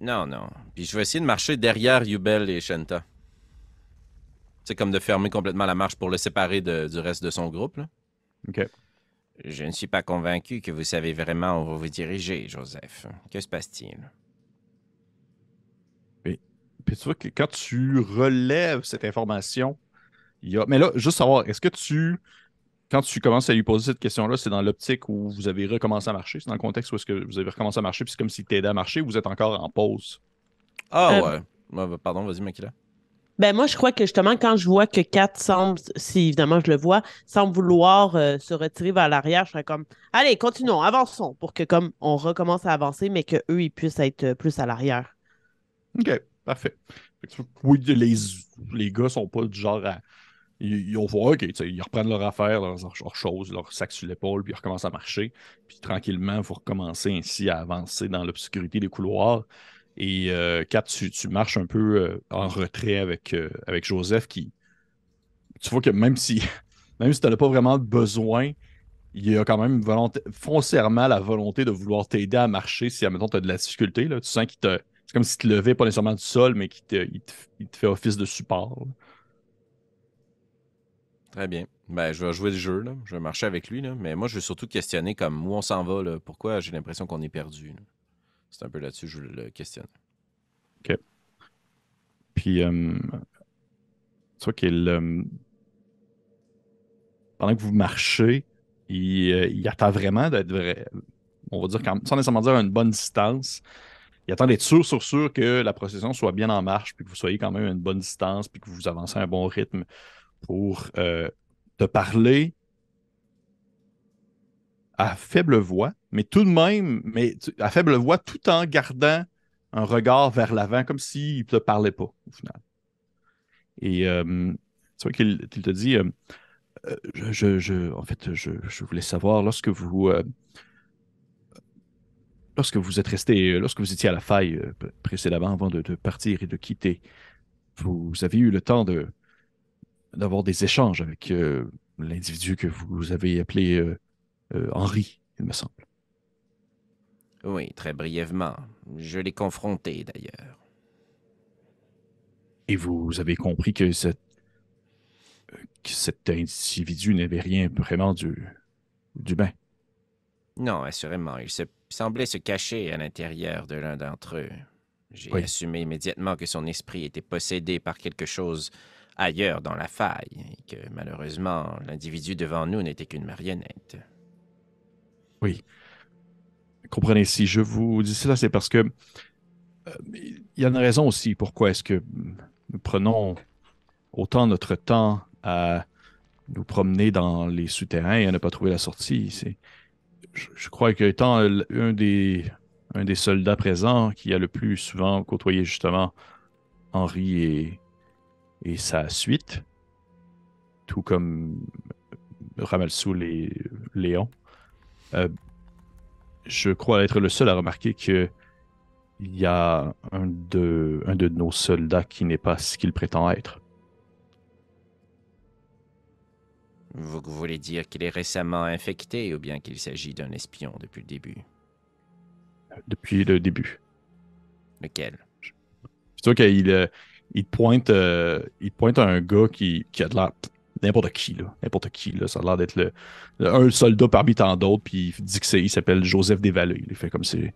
Non, non. Puis je vais essayer de marcher derrière Yubel et Shenta. C'est comme de fermer complètement la marche pour le séparer de- du reste de son groupe. là. Ok. Je ne suis pas convaincu que vous savez vraiment où vous vous dirigez, Joseph. Que se passe-t-il? Puis tu vois que quand tu relèves cette information, il y a. Mais là, juste savoir, est-ce que tu. Quand tu commences à lui poser cette question-là, c'est dans l'optique où vous avez recommencé à marcher? C'est dans le contexte où est-ce que vous avez recommencé à marcher, puis c'est comme s'il t'aidait à marcher ou vous êtes encore en pause? Ah Euh, ouais. Bah, Pardon, vas-y, Makila. Ben moi, je crois que justement, quand je vois que Kat semble, si évidemment je le vois, semble vouloir euh, se retirer vers l'arrière, je serais comme Allez, continuons, avançons pour que comme on recommence à avancer, mais qu'eux, ils puissent être euh, plus à l'arrière. OK, parfait. Fait que, oui, les, les gars sont pas du genre à. Ils, ils ont tu ils reprennent leur affaire, leurs, choses, leur sac sur l'épaule, puis ils recommencent à marcher. Puis tranquillement, vous recommencez ainsi à avancer dans l'obscurité des couloirs. Et euh, Kat, tu, tu marches un peu euh, en retrait avec, euh, avec Joseph qui. Tu vois que même si, <laughs> même si tu n'as pas vraiment besoin, il y a quand même volonté- foncièrement la volonté de vouloir t'aider à marcher si, admettons, tu as de la difficulté. Là. Tu sens qu'il te. C'est comme s'il te levait pas nécessairement du sol, mais qu'il te, il te, il fait office de support. Très bien. Ben, je vais jouer le jeu, là. Je vais marcher avec lui, là. Mais moi, je veux surtout questionner comme où on s'en va, là. Pourquoi j'ai l'impression qu'on est perdu. C'est un peu là-dessus que je le questionne. Puis, euh, tu vois qu'il. pendant que vous marchez, il, euh, il attend vraiment d'être vrai. On va dire, quand, sans nécessairement dire à une bonne distance. Il attend d'être sûr, sûr, sûr que la procession soit bien en marche, puis que vous soyez quand même à une bonne distance, puis que vous avancez à un bon rythme pour euh, te parler à faible voix, mais tout de même, mais à faible voix, tout en gardant un regard vers l'avant, comme s'il ne te parlait pas, au final. Et euh, tu vois qu'il te dit, euh, euh, je, je- en fait, je, voulais savoir, lorsque vous, lorsque vous êtes resté, lorsque vous étiez à la faille précédemment, avant de, de partir et de quitter, vous avez eu le temps de d'avoir des échanges avec euh, l'individu que vous avez appelé euh, euh, Henri, il me semble. Oui, très brièvement. Je l'ai confronté, d'ailleurs. Et vous avez compris que, cette- que cet individu n'avait rien vraiment du, du bien? Non, assurément. Il se semblait se cacher à l'intérieur de l'un d'entre eux. J'ai Oui. assumé immédiatement que son esprit était possédé par quelque chose ailleurs dans la faille, et que malheureusement, l'individu devant nous n'était qu'une marionnette. Comprenez, si je vous dis cela, c'est parce que euh, il y a une raison aussi pourquoi est-ce que nous prenons autant notre temps à nous promener dans les souterrains et à ne pas trouver la sortie. C'est, je, crois que étant un des, un des soldats présents qui a le plus souvent côtoyé justement Henri et, et sa suite, tout comme Ramalsoul et Léon, euh, je crois être le seul à remarquer que il y a un de, un de nos soldats qui n'est pas ce qu'il prétend être. Vous voulez dire qu'il est récemment infecté ou bien qu'il s'agit d'un espion depuis le début? depuis le début. Lequel? Tu vois qu'il euh, il te pointe, euh, il te pointe à un gars qui, qui a de l'air n'importe qui, là. N'importe qui, là. Ça a l'air d'être le, un soldat parmi tant d'autres, puis il dit que c'est, il s'appelle Joseph Desvallées. Il fait comme c'est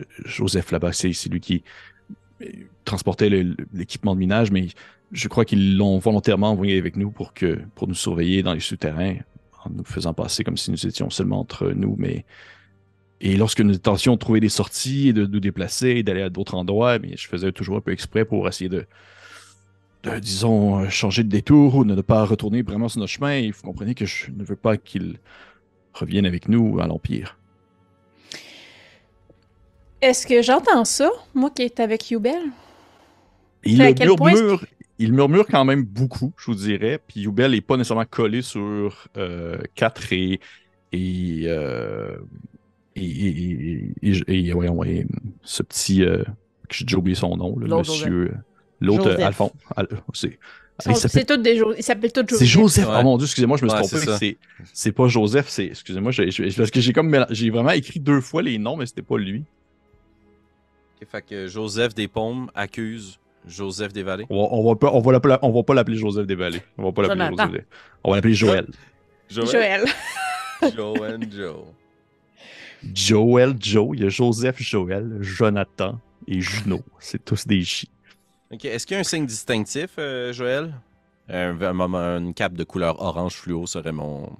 euh, Joseph là-bas, c'est, lui qui euh, transportait l'équipement de minage, mais je crois qu'ils l'ont volontairement envoyé avec nous pour que pour nous surveiller dans les souterrains, en nous faisant passer comme si nous étions seulement entre nous, mais et lorsque nous tentions de trouver des sorties et de nous déplacer et d'aller à d'autres endroits, mais je faisais toujours un peu exprès pour essayer de, de, disons, changer de détour ou de ne pas retourner vraiment sur notre chemin. Et vous comprenez que je ne veux pas qu'il revienne avec nous à l'Empire. Est-ce que j'entends ça, moi qui est avec Yubel? Il murmure, il murmure quand même beaucoup, je vous dirais. Puis Youbel n'est pas nécessairement collé sur euh, 4 et. Et, euh, et, et, et, et- et- voyons, et, ce petit. euh, que J'ai déjà oublié son nom, L'autre monsieur. L'autre, Joseph. euh, Alphonse. Al- c'est s'appelle- tous des Joseph. c'est Joseph. Ouais. Oh mon dieu, excusez-moi, je me suis Ouais, trompé. c'est pas Joseph, c'est. Excusez-moi, parce que j'ai comme j'ai vraiment écrit deux fois les noms, mais c'était pas lui. Ok, fait que Joseph Despaumes accuse Joseph Desvallées. On va, on va pas, on va l'appeler, on va pas l'appeler Joseph Desvallées. On va pas l'appeler. Joseph. Des- On va l'appeler Joël. Joël. <laughs> Joe and Joe. Joël, Joe, il y a Joseph, Joël, Jonathan et Juno. C'est tous des J. Ok, est-ce qu'il y a un signe distinctif, euh, Joël? Un, un moment- une cape de couleur orange fluo serait mon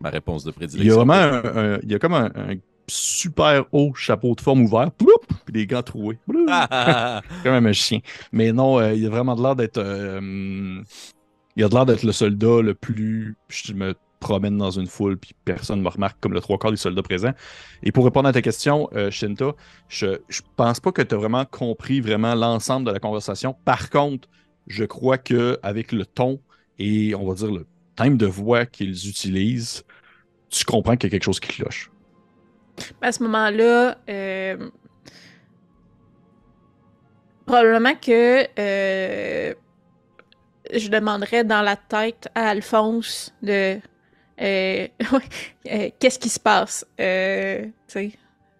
ma réponse de Il prédilection. y a vraiment un, un- il y a comme un, un super haut chapeau de forme ouvert, ploup, puis des gants troués. Ploup. Ah, Comme un magicien. Mais non, euh, il a vraiment de l'air d'être. euh, il a de l'air d'être le soldat le plus. Je me promène dans une foule, puis personne ne me remarque comme le trois quarts des soldats présents. Et pour répondre à ta question, euh, Shinta, je, je pense pas que tu as vraiment compris vraiment l'ensemble de la conversation. Par contre, je crois que avec le ton et on va dire le thème de voix qu'ils utilisent, tu comprends qu'il y a quelque chose qui cloche. À ce moment-là, euh, probablement que euh, je demanderais dans la tête à Alphonse de euh, <laughs> euh, qu'est-ce qui se passe? Euh,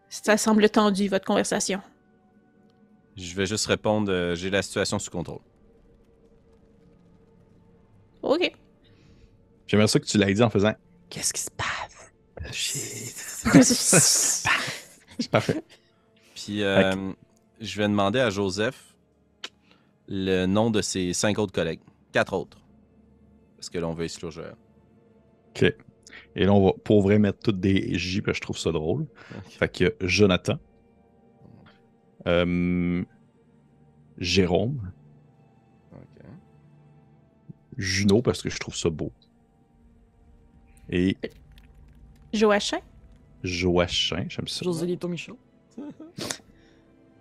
ça semble tendu votre conversation. Je vais juste répondre euh, j'ai la situation sous contrôle. Ok. J'aimerais ça que tu l'aies dit en faisant Qu'est-ce qui se passe? <laughs> Parfait. Puis euh, je vais demander à Joseph le nom de ses cinq autres collègues. Quatre autres. Parce que là, on veut exclure. OK. Et là, on va pour vrai mettre toutes des J, parce que je trouve ça drôle. Fait que Jonathan. Euh, Jérôme. Ok. Juno, parce que je trouve ça beau. Et Joachim? Joachim, j'aime ça. José Lito Michaud.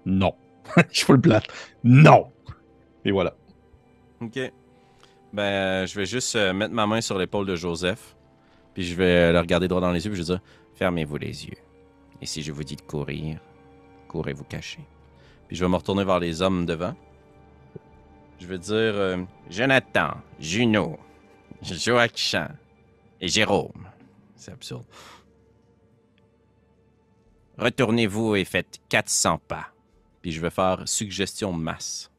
Non. <laughs> je suis le plate. Non. Et voilà. Ok. Ben, euh, je vais juste euh, mettre ma main sur l'épaule de Joseph. Puis je vais le regarder droit dans les yeux. Puis je vais dire Fermez-vous les yeux. Et si je vous dis de courir, courez vous cacher. Puis je vais me retourner vers les hommes devant. Je vais dire euh, Jonathan, Juno, Joachim et Jérôme. C'est absurde. Retournez-vous et faites 400 pas. Puis je vais faire suggestion masse.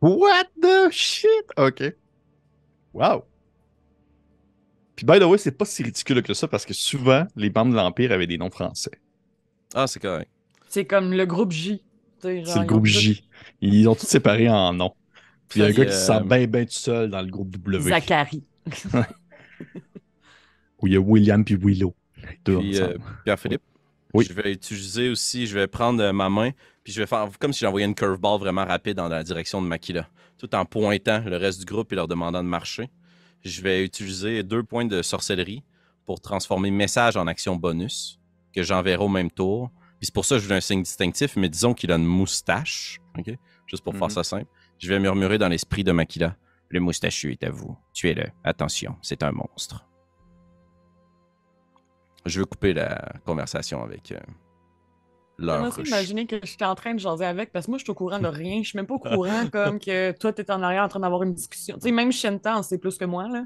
What the shit? OK. Wow. Puis, by the way, c'est pas si ridicule que ça parce que souvent, les bandes de l'Empire avaient des noms français. Ah, c'est correct. C'est comme le groupe J. C'est le groupe tout- J. Ils ont tous séparés en noms. Puis il y a un gars qui euh, se sent bien, bien tout seul dans le groupe W. Zachary. <laughs> Où il y a William puis Willow. Deux Puis, euh. Pierre-Philippe, Oui. je vais utiliser aussi, je vais prendre euh, ma main, puis je vais faire comme si j'envoyais une curveball vraiment rapide dans la direction de Makila, tout en pointant le reste du groupe et leur demandant de marcher. Je vais utiliser deux points de sorcellerie pour transformer message en action bonus, que j'enverrai au même tour. Puis c'est pour ça que je veux un signe distinctif, mais disons qu'il a une moustache? Juste pour faire Mhm. ça simple. Je vais murmurer dans l'esprit de Makila. Le moustachu est à vous. Tuez-le. Attention, c'est un monstre. Je veux couper la conversation avec euh, leur J'aimerais imaginer que j'étais en train de jaser avec, parce que moi, je suis au courant de <laughs> rien. Je suis même pas au courant comme que toi, t'es en arrière en train d'avoir une discussion. Tu sais, même Shentan, c'est plus que moi, là.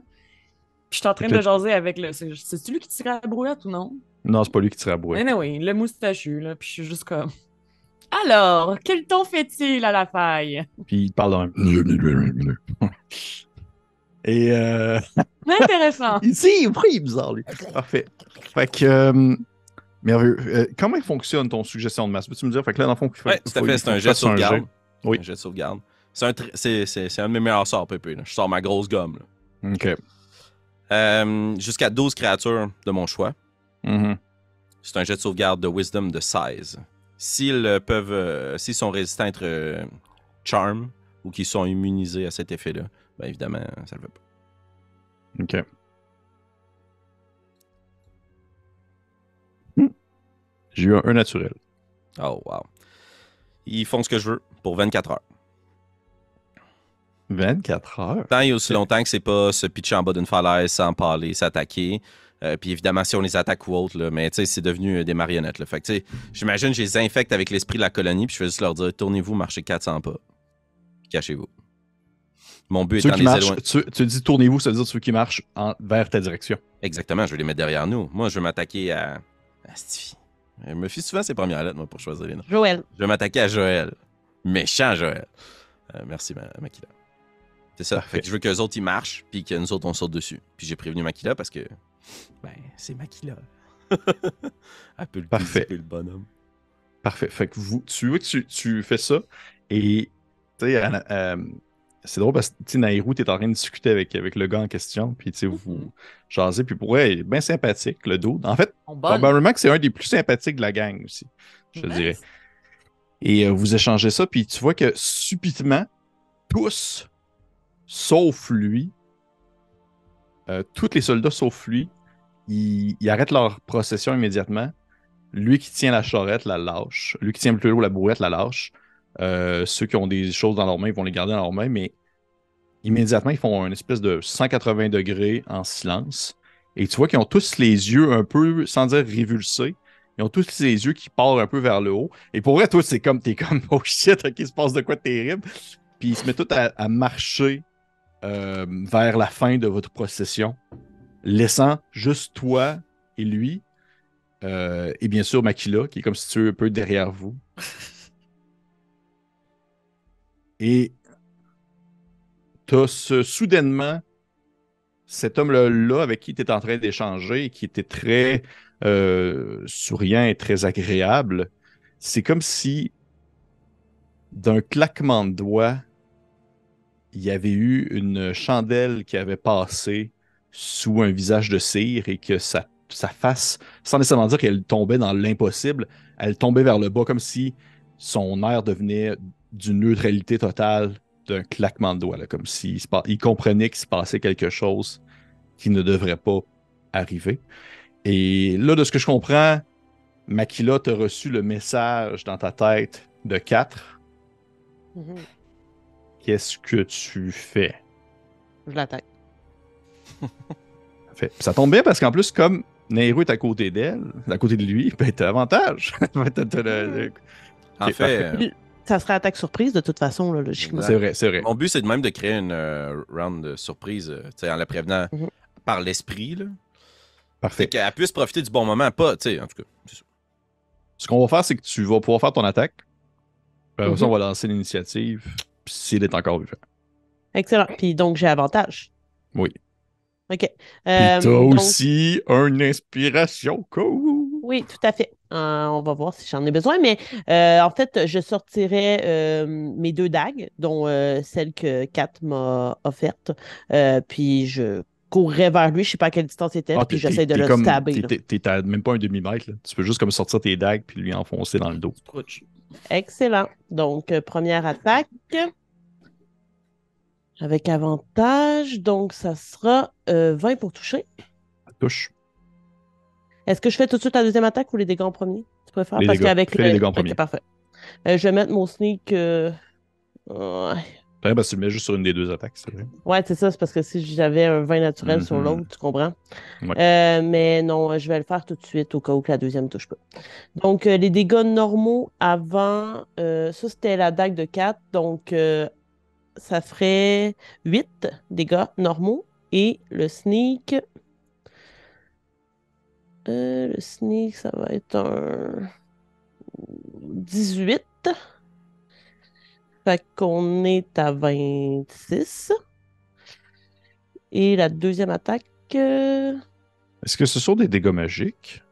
Puis je suis en train de jaser avec le. C'est c'est-tu lui qui tirait la brouette ou non? Non, c'est pas lui qui tire à bois. Anyway, le moustachu, là. Puis je suis juste comme. Alors, quel ton fait-il à la faille? Puis il parle dans <laughs> un. Et euh... Intéressant. <laughs> Il est bizarre, lui? Parfait. Fait que. euh, Merveilleux. Euh, comment fonctionne ton suggestion de masse? Peux-tu me dire? Fait que là, dans le fond, Ouais, tout à fait, c'est un jet de sauvegarde. Oui. Un jet de sauvegarde. C'est un, c'est, un de mes meilleurs sorts, Pépé. là. Je sors ma grosse gomme. là. OK. Euh, jusqu'à 12 créatures de mon choix. Mhm. C'est un jet de sauvegarde de Wisdom de 16. S'ils euh, peuvent, euh, s'ils sont résistants à être euh, Charm ou qu'ils sont immunisés à cet effet-là, ben évidemment, ça le fait pas. OK. J'ai eu un, un naturel. Oh, wow. Ils font ce que je veux pour 24 heures. 24 heures? Tant et aussi longtemps que c'est pas se pitcher en bas d'une falaise sans parler, s'attaquer. Euh, puis évidemment, si on les attaque ou autre, là, mais tu sais, c'est devenu euh, des marionnettes. Là. Fait que tu sais, j'imagine, je les infecte avec l'esprit de la colonie, puis je vais juste leur dire tournez-vous, marchez 400 pas. Cachez-vous. Mon but Ceux de qui les marchent, éloigner. tu, tu dis tournez-vous, ça veut dire ceux qui marchent en- vers ta direction. Exactement, je vais les mettre derrière nous. Moi, je vais m'attaquer à. à Stifi. Je me fie souvent à ses premières lettres, moi, pour choisir les noms. Joël. Je vais m'attaquer à Joël. Méchant Joël. Euh, merci, Ma- Makila. C'est ça. Parfait. Fait que je veux qu'eux autres, ils marchent, puis que nous autres, on saute dessus. Puis j'ai prévenu Makila parce que. Ben, c'est Makila. <laughs> Elle peut le Parfait. le bonhomme. Parfait. Fait que vous, tu vois que tu, tu fais ça et tu sais, euh, c'est drôle parce que, tu sais, Nairou, t'es en train de discuter avec, avec le gars en question, puis tu sais, vous Mhm. jasez, puis pour vrai, il est bien sympathique, le dos. En fait, On bonne. probablement que c'est un des plus sympathiques de la gang aussi, je Nice. dirais. Et euh, vous échangez ça, puis tu vois que subitement, tous, sauf lui, euh, tous les soldats sauf lui, ils, ils arrêtent leur procession immédiatement. Lui qui tient la charrette la lâche. Lui qui tient plutôt la bourrette la lâche. Euh, ceux qui ont des choses dans leurs mains, ils vont les garder dans leurs mains, mais immédiatement, ils font une espèce de 180 degrés en silence. Et tu vois qu'ils ont tous les yeux un peu, sans dire révulsés, ils ont tous les yeux qui partent un peu vers le haut. Et pour vrai, toi, c'est comme, t'es comme, <laughs> oh shit, ok, il se passe de quoi de terrible. Puis ils se mettent tous à, à marcher euh, vers la fin de votre procession, laissant juste toi et lui, euh, et bien sûr Makila, qui est comme situé un peu derrière vous. <laughs> Et t'as soudainement cet homme-là là, avec qui tu es en train d'échanger qui était très euh, souriant et très agréable. C'est comme si d'un claquement de doigts, il y avait eu une chandelle qui avait passé sous un visage de cire et que sa, sa face, sans nécessairement dire qu'elle tombait dans l'impossible, elle tombait vers le bas comme si son air devenait d'une neutralité totale d'un claquement de doigts, là, comme s'il il comprenait qu'il se passait quelque chose qui ne devrait pas arriver. Et là, de ce que je comprends, Makila t'a reçu le message dans ta tête de 4. Mhm. Qu'est-ce que tu fais? Je l'attaque. <laughs> Ça tombe bien parce qu'en plus, comme Nehru est à côté d'elle, à côté de lui, <laughs> ben t'as avantage. <laughs> Le- le- En fait, euh, Ça serait attaque surprise de toute façon, là, logiquement. C'est vrai, c'est vrai. mon but, c'est de même de créer une euh, round de surprise, euh, tu sais, en la prévenant Mhm. par l'esprit, Parfait. qu'elle puisse profiter du bon moment, pas, tu sais, en tout cas. c'est ça. Ce qu'on va faire, c'est que tu vas pouvoir faire ton attaque. Ça, Mhm. on va lancer l'initiative. Puis s'il est encore vivant. Excellent. Puis donc, j'ai avantage. Oui. OK. Euh, t'as donc- aussi une inspiration. Cool. Oui, tout à fait. Euh, on va voir si j'en ai besoin. Mais euh, en fait, je sortirai euh, mes deux dagues, dont euh, celle que Kat m'a offerte. Euh, puis je courrais vers lui. Je sais pas à quelle distance il était. Ah, puis j'essaie de le comme- stabber. t'es- à même pas un demi-mètre. là. Tu peux juste comme sortir tes dagues puis lui enfoncer dans le dos. Excellent. Donc, première attaque. Avec avantage. Donc, ça sera euh, 20 pour toucher. Touche. Est-ce que je fais tout de suite la deuxième attaque ou les dégâts en premier? Tu préfères? Les Parce qu'avec Fais les dégâts en premier. parfait. Euh, je vais mettre mon sneak. euh, Ouais, ben, tu le mets juste sur une des deux attaques, c'est vrai. Ouais, c'est ça. C'est parce que si j'avais un 20 naturel sur Mhm. l'autre, tu comprends? Ouais. Euh, mais non, je vais le faire tout de suite au cas où que la deuxième ne touche pas. Donc, euh, les dégâts normaux avant, euh, ça c'était la dague de 4. Donc, ça ferait 8 dégâts normaux. Et le sneak. Euh, le sneak, ça va être un 18. Fait qu'on est à 26. Et la deuxième attaque. euh, Est-ce que ce sont des dégâts magiques?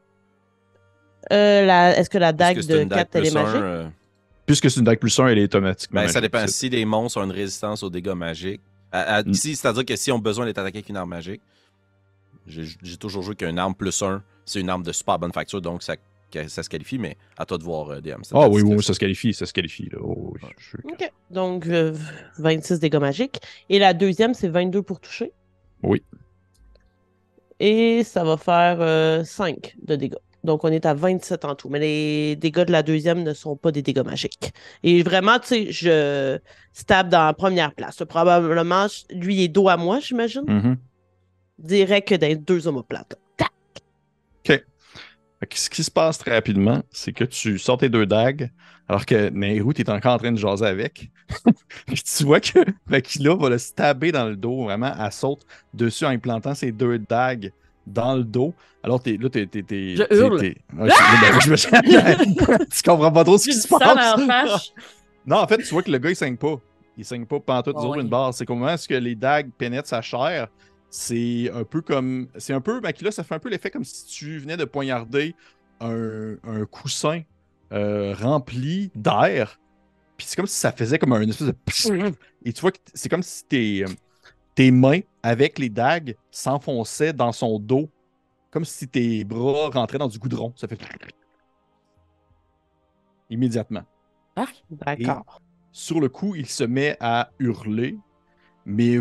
euh, la- Est-ce que la dague que de une dague 4 elle est un, magique? euh, Puisque c'est une dague plus 1, elle est automatiquement Ben, ça dépend. Si les monstres ont une résistance aux dégâts magiques. à- à- Mm. si- C'est-à-dire que si on a besoin d'être attaqué avec une arme magique, j'ai toujours joué qu'une arme plus 1, c'est une arme de super bonne facture, donc ça, que- ça se qualifie, mais à toi de voir, euh, DM. Ah oui, oui, ça se qualifie, ça se qualifie. Là. Oh, oui, je- OK. Donc, euh, 26 dégâts magiques. Et la deuxième, c'est 22 pour toucher. Oui. Et ça va faire euh, 5 de dégâts. Donc, on est à 27 en tout. Mais les dégâts de la deuxième ne sont pas des dégâts magiques. Et vraiment, tu sais, je stab dans la première place. Probablement, lui est dos à moi, j'imagine. Mhm. Direct que des deux omoplates. Fait que ce qui se passe très rapidement, c'est que tu sors tes deux dagues, alors que Nehru, tu es encore en train de jaser avec. <laughs> Puis tu vois que Makila va le stabber dans le dos, vraiment, elle saute dessus en implantant ses deux dagues dans le dos. Alors t'es, là, t'es. t'es, t'es- Je t'es- hurle. t'es- Ouais, je- je me suis- <laughs> <laughs> tu comprends pas trop ce qui se dans passe. Non, en fait, tu vois que le gars, il saigne pas. Il saigne pas pendant tout Ah sur ouais. une barre. C'est comment est-ce que les dagues pénètrent sa chair? C'est un peu comme. C'est un peu. Makila, ça fait un peu l'effet comme si tu venais de poignarder un, un coussin euh, rempli d'air. Puis c'est comme si ça faisait comme un espèce de. Et tu vois que c'est comme si tes, tes mains avec les dagues s'enfonçaient dans son dos. Comme si tes bras rentraient dans du goudron. Ça fait. Immédiatement. D'accord. Sur le coup, il se met à hurler. Mais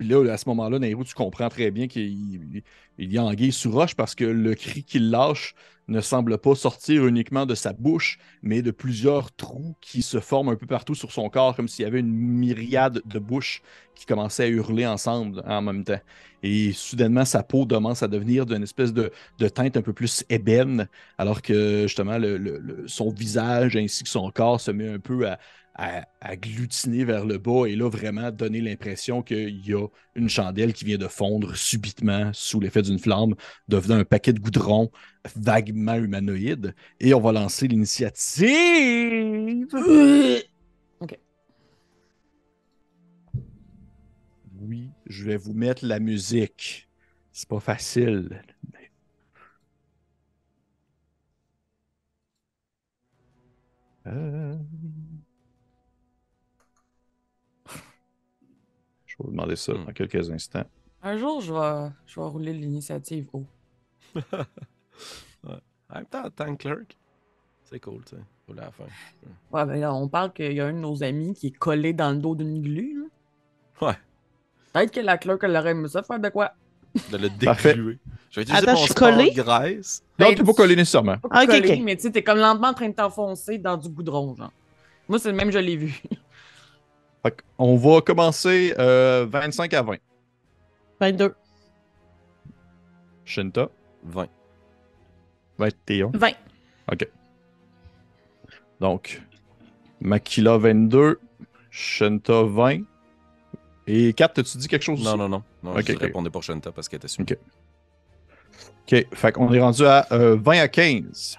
là, à ce moment-là, Nairou, tu comprends très bien qu'il il y a anguille sous roche parce que le cri qu'il lâche ne semble pas sortir uniquement de sa bouche, mais de plusieurs trous qui se forment un peu partout sur son corps, comme s'il y avait une myriade de bouches qui commençaient à hurler ensemble en même temps. Et soudainement, sa peau commence à devenir d'une espèce de, teinte un peu plus ébène, alors que justement, le, son visage ainsi que son corps se met un peu à, à, glutiner vers le bas et là vraiment donner l'impression qu'il y a une chandelle qui vient de fondre subitement sous l'effet d'une flamme, devenant un paquet de goudron vaguement humanoïde. Et on va lancer l'initiative. OK. Oui, je vais vous mettre la musique. C'est pas facile. Euh... Je vais vous demander ça Hmm. dans quelques instants. Un jour, je vais, je vais rouler l'initiative haut. <laughs> En même temps, Tank Clerk, c'est cool, tu sais, pour la fin. Ouais, ben là, on parle qu'il y a un de nos amis qui est collé dans le dos d'une glu. là. Ouais. Peut-être que la clerk, elle aurait aimé ça faire de quoi? De le <laughs> dégluer. Je vais utiliser Attends, mon je suis sport collé? graisse. Non, Ben, t'es pas collé nécessairement. Pas Ah, ok, collé, ok. mais tu sais, t'es comme lentement en train de t'enfoncer dans du goudron, genre. Moi, c'est le même, je l'ai vu. Fait on va commencer euh, 25 à 20. 22. Shinta, 20. 21. 20. Donc, Makila 22, Shinta 20. Et 4, t'as-tu dit quelque chose Non, aussi? non, non. non Ok, je ok. répondais pour Shanta parce qu'elle était sur. Ok. OK. Fait qu'on est rendu à euh, 20 à 15.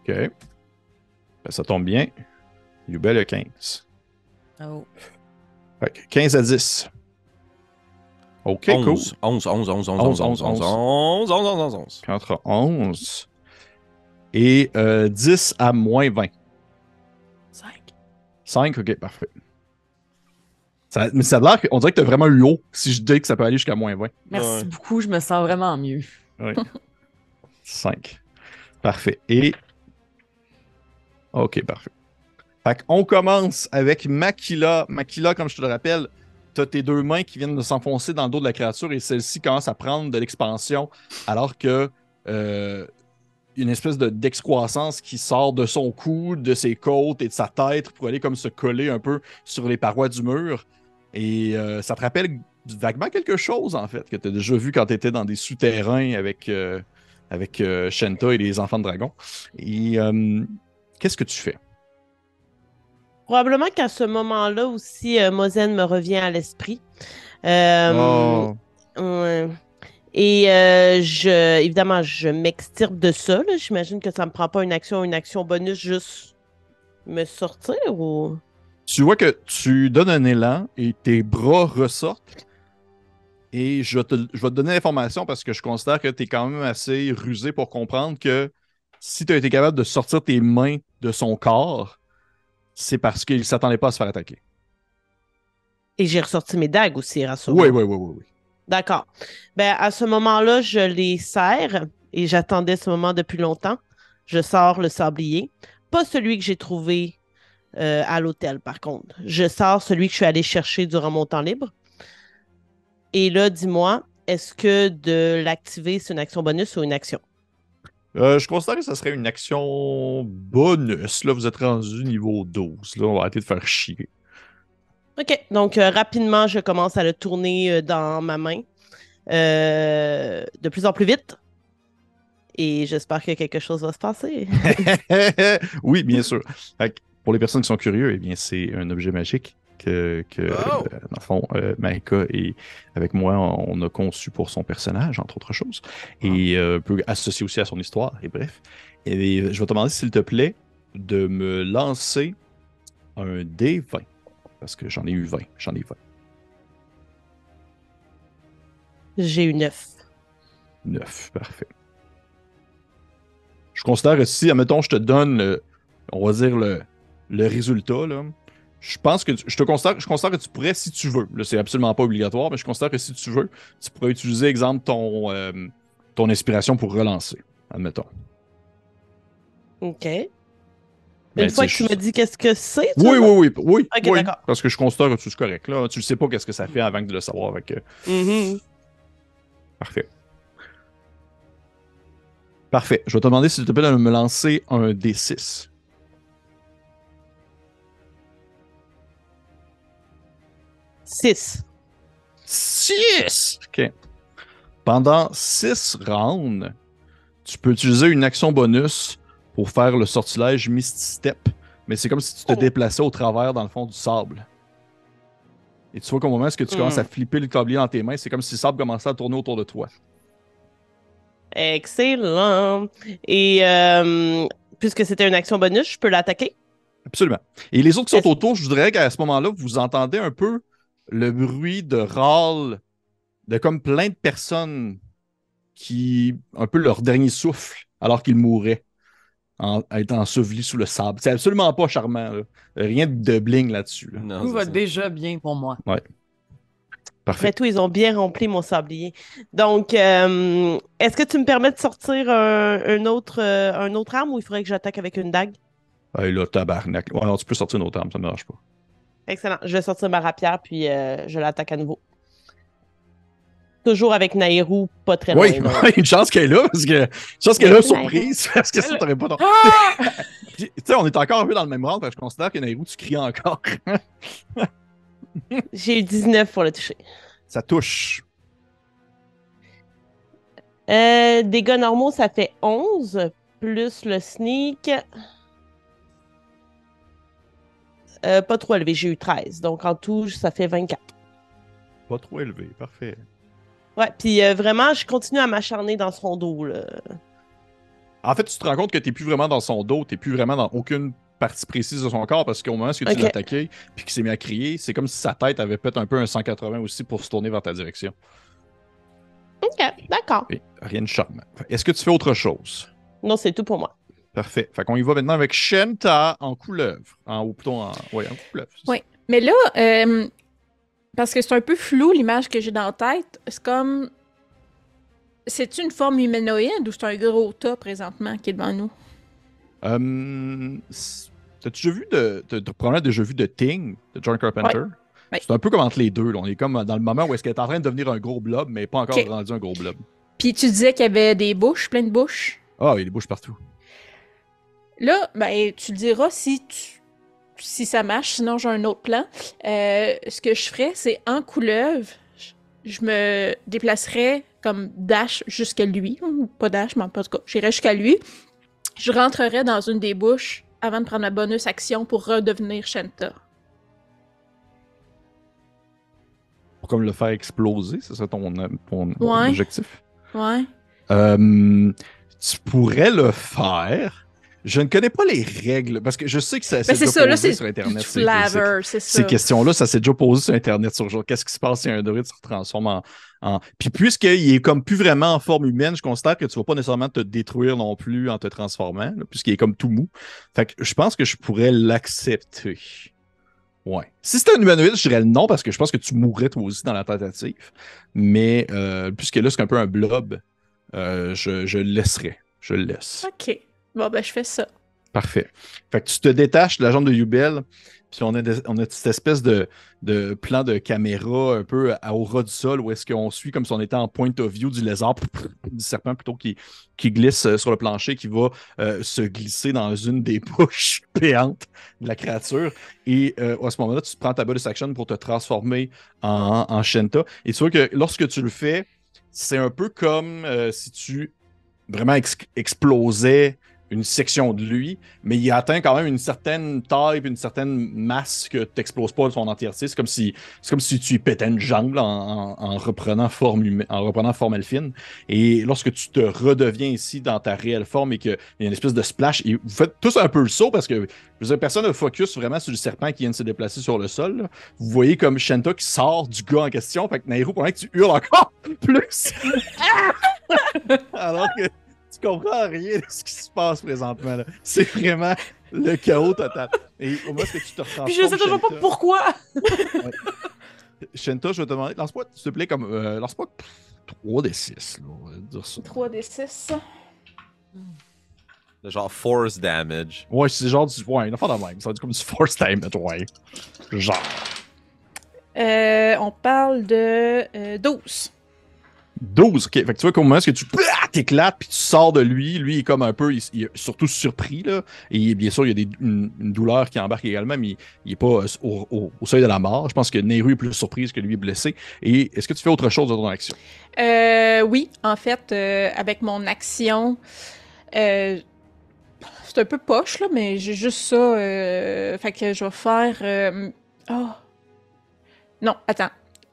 OK. Ben, ça tombe bien. Yubel a 15. Oh. Fait que 15 à 10. OK, 11, cool. 11, 11, 11, 11, 11, 11, 11, 11, 11, 11, 11. Puis entre 11 et euh, 10 à moins 20. 5. 5, OK, parfait. Ça- mais ça a l'air qu'on dirait que t'as vraiment eu haut si je dis que ça peut aller jusqu'à moins 20. Merci Ouais. beaucoup, je me sens vraiment mieux. 5. Parfait. Et. OK, parfait. Qu'on commence avec Makila. Makila, comme je te le rappelle, tu as tes deux mains qui viennent de s'enfoncer dans le dos de la créature et celle-ci commence à prendre de l'expansion alors que. euh, une espèce de- d'excroissance qui sort de son cou, de ses côtes et de sa tête pour aller comme se coller un peu sur les parois du mur. Et euh, ça te rappelle vaguement quelque chose, en fait, que tu as déjà vu quand tu dans des souterrains avec, euh, Shenta et les enfants de dragon. Et qu'est-ce que tu fais? Probablement qu'à ce moment-là aussi, euh, me revient à l'esprit. Euh, Oh. Et euh, je, évidemment, je m'extirpe de ça. J'imagine que ça me prend pas une action, une action bonus, juste me sortir ou? Tu vois que tu donnes un élan et tes bras ressortent. Et je, te- je vais te donner l'information parce que je considère que tu es quand même assez rusé pour comprendre que si tu as été capable de sortir tes mains de son corps, c'est parce qu'il ne s'attendait pas à se faire attaquer. Et j'ai ressorti mes dagues aussi, rassure-moi. Oui, oui, oui, oui, oui. D'accord. Ben, à ce moment-là, je les serre et j'attendais ce moment depuis longtemps. Je sors le sablier. Pas celui que j'ai trouvé euh, à l'hôtel, par contre. Je sors celui que je suis allé chercher durant mon temps libre. Et là, dis-moi, est-ce que de l'activer, c'est une action bonus ou une action? Euh, je considère que ça serait une action bonus. Là, vous êtes rendu niveau 12. Là, on va arrêter de faire chier. OK. Donc, euh, rapidement, je commence à le tourner euh, dans ma main. de plus en plus vite. Et j'espère que quelque chose va se passer. <laughs> oui, bien sûr. Pour les personnes qui sont curieux, eh bien, c'est un objet magique que, que Oh! euh, dans le fond, euh, Maïka et avec moi, on a conçu pour son personnage, entre autres choses, et euh, peut associer aussi à son histoire, et bref. Et je vais te demander, s'il te plaît, de me lancer un D20, parce que j'en ai eu 20, j'en ai 20. J'ai eu neuf. 9, parfait. Je considère que si, admettons, je te donne, le- on va dire, le, le résultat, là, je pense que tu- je te considère, je considère que tu pourrais, si tu veux, là, c'est absolument pas obligatoire, mais je considère que si tu veux, tu pourrais utiliser, exemple, ton, euh, ton inspiration pour relancer, admettons. OK. Ben, Une fois que tu m'as dit qu'est-ce que c'est, tu Oui, oui, oui, oui, oui, parce que je considère que tu es correct, là. Tu ne sais pas qu'est-ce que ça fait avant de le savoir, avec Mhm. Parfait. Parfait. Je vais te demander, s'il te plaît, de me lancer un D6. Six. 6! OK. Pendant 6 rounds, tu peux utiliser une action bonus pour faire le sortilège Misty Step, mais c'est comme si tu te Oh. déplaçais au travers, dans le fond, du sable. Et tu vois qu'au moment où est-ce que tu Hmm. commences à flipper le tablier dans tes mains, c'est comme si le sable commençait à tourner autour de toi. Excellent. Et euh, puisque c'était une action bonus, je peux l'attaquer? Absolument. Et les autres qui sont autour, je voudrais qu'à ce moment-là, vous entendez un peu le bruit de râle de comme plein de personnes qui, un peu leur dernier souffle, alors qu'ils mouraient, en étant ensevelis sous le sable. C'est absolument pas charmant. là. Rien de bling là-dessus. là. Non, Tout va ça. déjà bien pour moi. Parfait. Après tout, ils ont bien rempli mon sablier. Donc, euh, est-ce que tu me permets de sortir un, un autre, euh, un autre arme ou il faudrait que j'attaque avec une dague? Là, tabarnak. Ouais, non, tu peux sortir nos termes, ça ne me dérange pas. Excellent. Je vais sortir ma rapière puis euh, je l'attaque à nouveau. Toujours avec Nairou, pas très loin. Oui, <laughs> une chance qu'elle est là, parce que une chance qu'elle est là, surprise, <laughs> parce que ça, t'aurais pas. Ah! <laughs> Tu sais, on est encore un peu dans le même rang, parce que je considère que Nairou, tu cries encore. J'ai eu 19 pour le toucher. ça touche. Euh, dégâts normaux, ça fait 11, plus le sneak. Euh, pas trop élevé, j'ai eu 13. Donc en tout, ça fait 24. Pas trop élevé, parfait. Ouais, puis euh, vraiment, je continue à m'acharner dans son dos. Là. En fait, tu te rends compte que tu n'es plus vraiment dans son dos, tu n'es plus vraiment dans aucune partie précise de son corps parce qu'au moment où tu Ok. l'as attaqué puis qu'il s'est mis à crier, c'est comme si sa tête avait peut-être un peu un 180 aussi pour se tourner vers ta direction. Ok, d'accord. Rien de charmant. Est-ce que tu fais autre chose? Non, c'est tout pour moi. Parfait. Fait qu'on y va maintenant avec Shenta en couleuvre. En, ou plutôt en, ouais, en couleuvre. Oui. Mais là, euh, parce que c'est un peu flou l'image que j'ai dans la tête, c'est comme. C'est une forme humanoïde ou c'est un gros tas présentement qui est devant nous? Euh, T'as-tu déjà vu de. T'as déjà vu de Ting de John Carpenter? Ouais. C'est un peu comme entre les deux. là. On est comme dans le moment où est-ce qu'elle est en train de devenir un gros blob, mais pas encore rendu un gros blob. Puis tu disais qu'il y avait des bouches, plein de bouches? Ah, il y a des bouches partout. Là, ben, tu diras si tu si ça marche, sinon j'ai un autre plan. Euh, ce que je ferais, c'est en couleuvre, je- me déplacerais comme dash jusqu'à lui. Ou Pas dash, mais en tout cas, j'irais jusqu'à lui. Je rentrerais dans une des bouches avant de prendre ma bonus action pour redevenir Shanta. Pour comme le faire exploser, c'est ça ton, ton Ouais. objectif? Ouais. Euh, tu pourrais le faire. Je ne connais pas les règles parce que je sais que ça Ben, s'est c'est déjà posé sur Internet. flavor, c'est ça. Ces questions-là, ça s'est déjà posé sur Internet sur genre qu'est-ce qui se passe si un druide se transforme en. en... Puis puisqu'il est comme plus vraiment en forme humaine, je considère que tu vas pas nécessairement te détruire non plus en te transformant, puisqu'il est comme tout mou. Fait que je pense que je pourrais l'accepter. Ouais. Si c'était un humanoïde, je dirais le non parce que je pense que tu mourrais toi aussi dans la tentative. Mais euh, puisque là, c'est un peu un blob, euh, je, je le laisserai. Je le laisse. Ok. Bon, ben, je fais ça. Parfait. Fait que tu te détaches de la jambe de Yubel, puis on a, cette espèce de, plan de caméra un peu à, au ras du sol où est-ce qu'on suit comme si on était en point of view du lézard, <laughs> du serpent plutôt qui, qui glisse euh, sur le plancher, qui va euh, se glisser dans une des <laughs> bouches béantes de la créature. Et euh, à ce moment-là, tu prends ta bonus action pour te transformer en, en Shenta. Et tu vois que lorsque tu le fais, c'est un peu comme si tu vraiment ex- explosais une section de lui, mais il atteint quand même une certaine taille une certaine masse que tu n'exploses pas de son entièreté. C'est comme si c'est comme si tu pétais une jambe là, en, en- en reprenant forme humaine- en reprenant forme elfine. Et lorsque tu te redeviens ici dans ta réelle forme et qu'il y a une espèce de splash, et vous faites tous un peu le saut parce que je veux dire, personne ne focus vraiment sur le serpent qui vient de se déplacer sur le sol. là. Vous voyez comme Shenta qui sort du gars en question. Fait que Nairo, pendant que tu hurles encore <laughs> plus, <laughs> alors que tu comprends rien de ce qui se passe présentement. là. C'est vraiment Le chaos total. Et au moment où tu te transformes. Puis je sais toujours pas pourquoi. Shenta, je vais te demander, lance-moi, s'il te plaît, comme. Euh, lance-moi 3 des 6. Là, on va dire ça. 3 des 6. Le genre force damage. Ouais, c'est genre du. Ouais, une affaire de même. Ça va être comme du force time, ouais. Genre. Euh, on parle de euh, 12. 12, ok. Fait que tu vois, comment est-ce que tu ah, t'éclates, puis tu sors de lui. Lui, il est comme un peu, il, est surtout surpris, là. Et bien sûr, il y a des, une, douleur qui embarque également, mais il, il est pas euh, au, seuil de la mort. Je pense que Nehru est plus surprise que lui est blessé. Et est-ce que tu fais autre chose de ton action? Euh, oui, en fait, euh, avec mon action, c'est un peu poche, là, mais j'ai juste ça. fait que je vais faire. oh. Non, attends.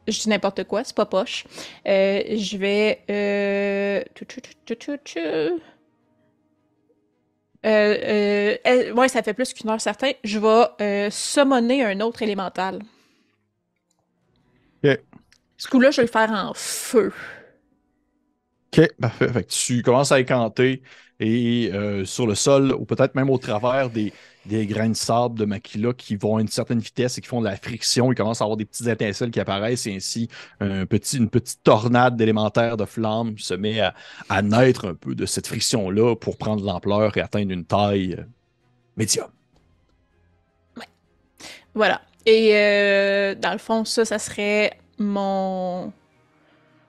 Je dis n'importe quoi, c'est pas poche. Euh, je vais. Euh... Euh, euh, ouais, ça fait plus qu'une heure certain. Je vais summoner un autre élémental. Ce coup-là, je vais le faire en feu. Ok, parfait. Tu commences à écanter et euh, sur le sol, ou peut-être même au travers des, des grains de sable de Makila qui vont à une certaine vitesse et qui font de la friction, il commence à avoir des petites étincelles qui apparaissent et ainsi une petite tornade d'élémentaires de flammes se met à, naître un peu de cette friction-là pour prendre l'ampleur et atteindre une taille euh, médium. Voilà. Et euh, dans le fond, ça, ça serait mon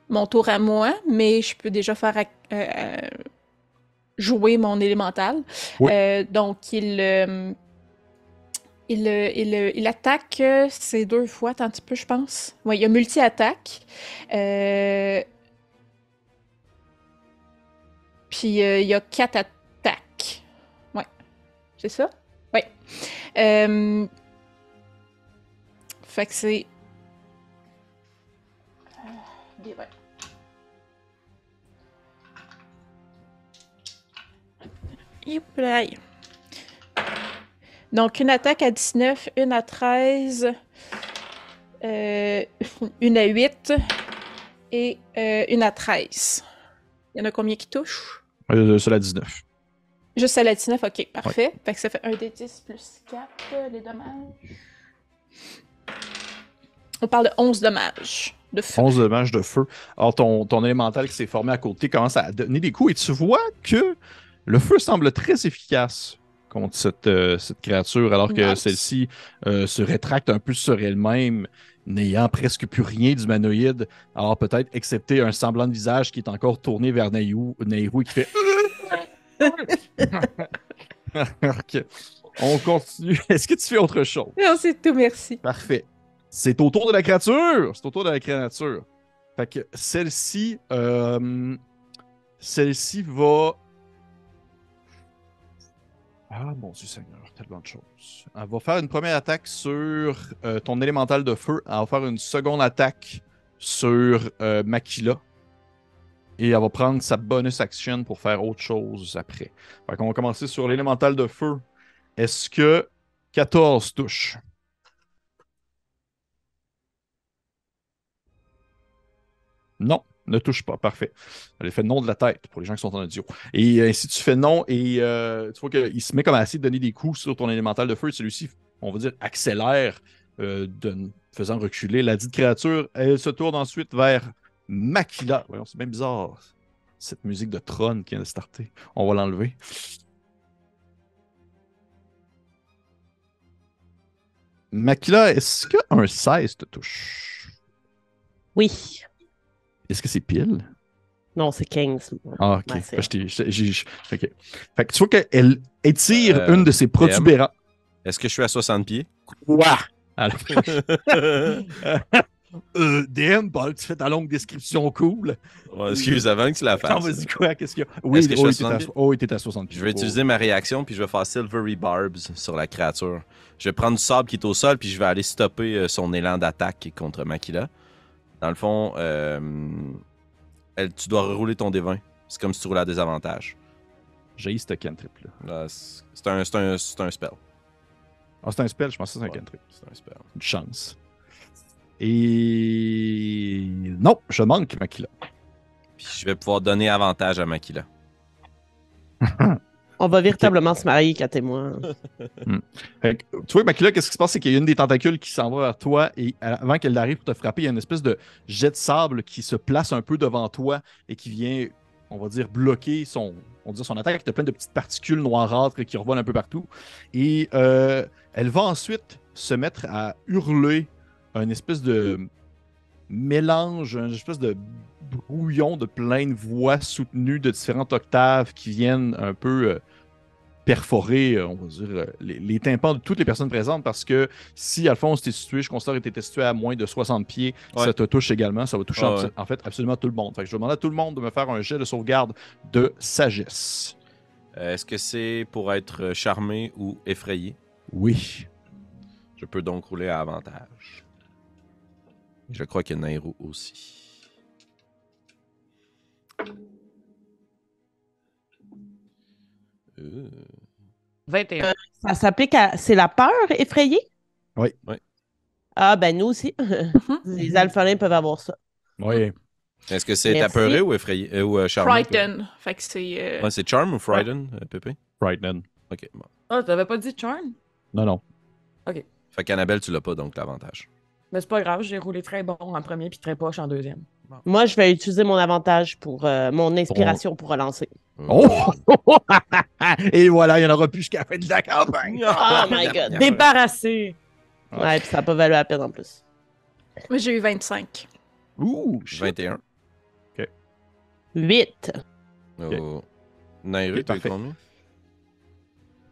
mon tour à moi, mais je peux déjà faire euh, euh, jouer mon élémental. Oui. Euh, donc, il, euh, il, il, il attaque ces deux fois, tant un petit peu, je pense. Oui, il y a multi-attaque. Euh, Puis, euh, il y a quatre attaques. Ouais. C'est ça? Oui. Euh, Fait que c'est. Des-. Donc, une attaque à 19, une à 13, euh, une à 8 et euh, une à 13. Il y en a combien qui touchent? Euh, c'est la 19. Juste à la 19, ok, parfait. Fait que ça fait 1 des 10 plus 4, euh, les dommages. On parle de 11 dommages de feu. 11 dommages de feu. Alors, ton, ton élémental qui s'est formé à côté commence à donner des coups et tu vois que le feu semble très efficace contre cette, euh, cette créature, alors que Nice. celle-ci euh, se rétracte un peu sur elle-même, n'ayant presque plus rien d'humanoïde. Alors, peut-être, excepté un semblant de visage qui est encore tourné vers Nehru, Nehru et qui fait. <laughs> Ok. On continue. <laughs> Est-ce que tu fais autre chose? Non, c'est tout, merci. Parfait. C'est au tour de la créature. C'est au tour de la créature. Fait que celle-ci, euh, celle-ci va. Ah, mon Dieu Seigneur, tellement de choses. Elle va faire une première attaque sur euh, ton élémental de feu. Elle va faire une seconde attaque sur euh, Makila. Et elle va prendre sa bonus action pour faire autre chose après. Fait qu'on va commencer sur l'élémental de feu. Est-ce que 14 touche? Non, ne touche pas. Parfait. Elle fait non de la tête pour les gens qui sont en audio. Et euh, si tu fais non et euh, tu vois qu'il se met comme à essayer de donner des coups sur ton élémental de feu, celui-ci, on va dire, accélère, euh, de- faisant reculer la dite créature. Elle se tourne ensuite vers Makila. Voyons, c'est bien bizarre. Cette musique de trône qui vient de starter. On va l'enlever. Makila, est-ce qu'un 16 te touche? Oui. Est-ce que c'est pile? Non, c'est 15. Ah, ok. Ouais, c'est- Fait que je t'ai- je- j'ai- je- ok. Fait que tu vois qu'elle étire Euh, une de ses protubérances. Est-ce que je suis à 60 pieds? Quoi? Alors, <laughs> euh, DM, Paul, tu fais ta longue description cool. Ouais, excuse, avant que tu la fasses. vas-y, quoi? Qu'est-ce qu'il y a? Oui, que à t'es à, 60? oh, oui, t'es à 60 Je vais utiliser ma réaction, puis je vais faire Silvery Barbs sur la créature. Je vais prendre du sable qui est au sol, puis je vais aller stopper euh, son élan d'attaque contre Makila. Dans le fond, euh, elle- tu dois rerouler ton D20. C'est comme si tu roulais à désavantage. J'ai ce cantrip là. Là, C'est c'est un, c'est un, c'est un spell. Ah, c'est un spell, je pense que c'est un Ouais. cantrip. C'est un spell. Une chance. Et. Non, je manque Makila. Puis je vais pouvoir donner avantage à Makila. <laughs> On va véritablement se marier, moi. <laughs> Fait que, tu vois, Makila, qu'est-ce qui se passe? C'est qu'il y a une des tentacules qui s'en va vers toi et avant qu'elle arrive pour te frapper, il y a une espèce de jet de sable qui se place un peu devant toi et qui vient, on va dire, bloquer son, on son attaque. Tu as plein de petites particules noirâtres qui revolent un peu partout. Et euh, elle va ensuite se mettre à hurler un espèce de mélange, un espèce de brouillon de plein de voix soutenues de différentes octaves qui viennent un peu euh, perforer, euh, on va dire, euh, les, les tympans de toutes les personnes présentes parce que si Alphonse t'es situé, je considère que tu situé à moins de 60 pieds, Ouais. ça te touche également, ça va toucher Ah en, ouais. en fait absolument tout le monde. Fait que je vais demander à tout le monde de me faire un jet de sauvegarde de sagesse. Euh, Est-ce que c'est pour être charmé ou effrayé? Oui. Je peux donc rouler à avantage. Je crois que Nairo aussi. Euh, 21. Ça s'applique à. C'est la peur effrayée? Oui. Oui. Ah, ben nous aussi. <laughs> Les alphalins peuvent avoir ça. Oui. Est-ce que c'est apeuré ou effrayé euh, ou euh, charmé? Frighten. Fait que c'est. euh, Ouais, c'est charm ou frighten, euh, Pépé? Frightening. Ok, bon. Ah, t'avais pas dit charm? Non, non. Fait qu'Annabelle, tu l'as pas, donc l'avantage. Mais c'est pas grave, j'ai roulé très bon en premier puis très poche en deuxième. Moi, je vais utiliser mon avantage pour euh, mon inspiration pour relancer. Oh! <laughs> Et voilà, il n'y en aura plus jusqu'à la fin de la campagne. Oh my <laughs> god. Débarrassé! Ouais, puis ça n'a pas valu la peine en plus. Moi, j'ai eu 25. Ouh, shit. 21. 8. Oh. Nairo, Ok, tu as eu parfait. combien?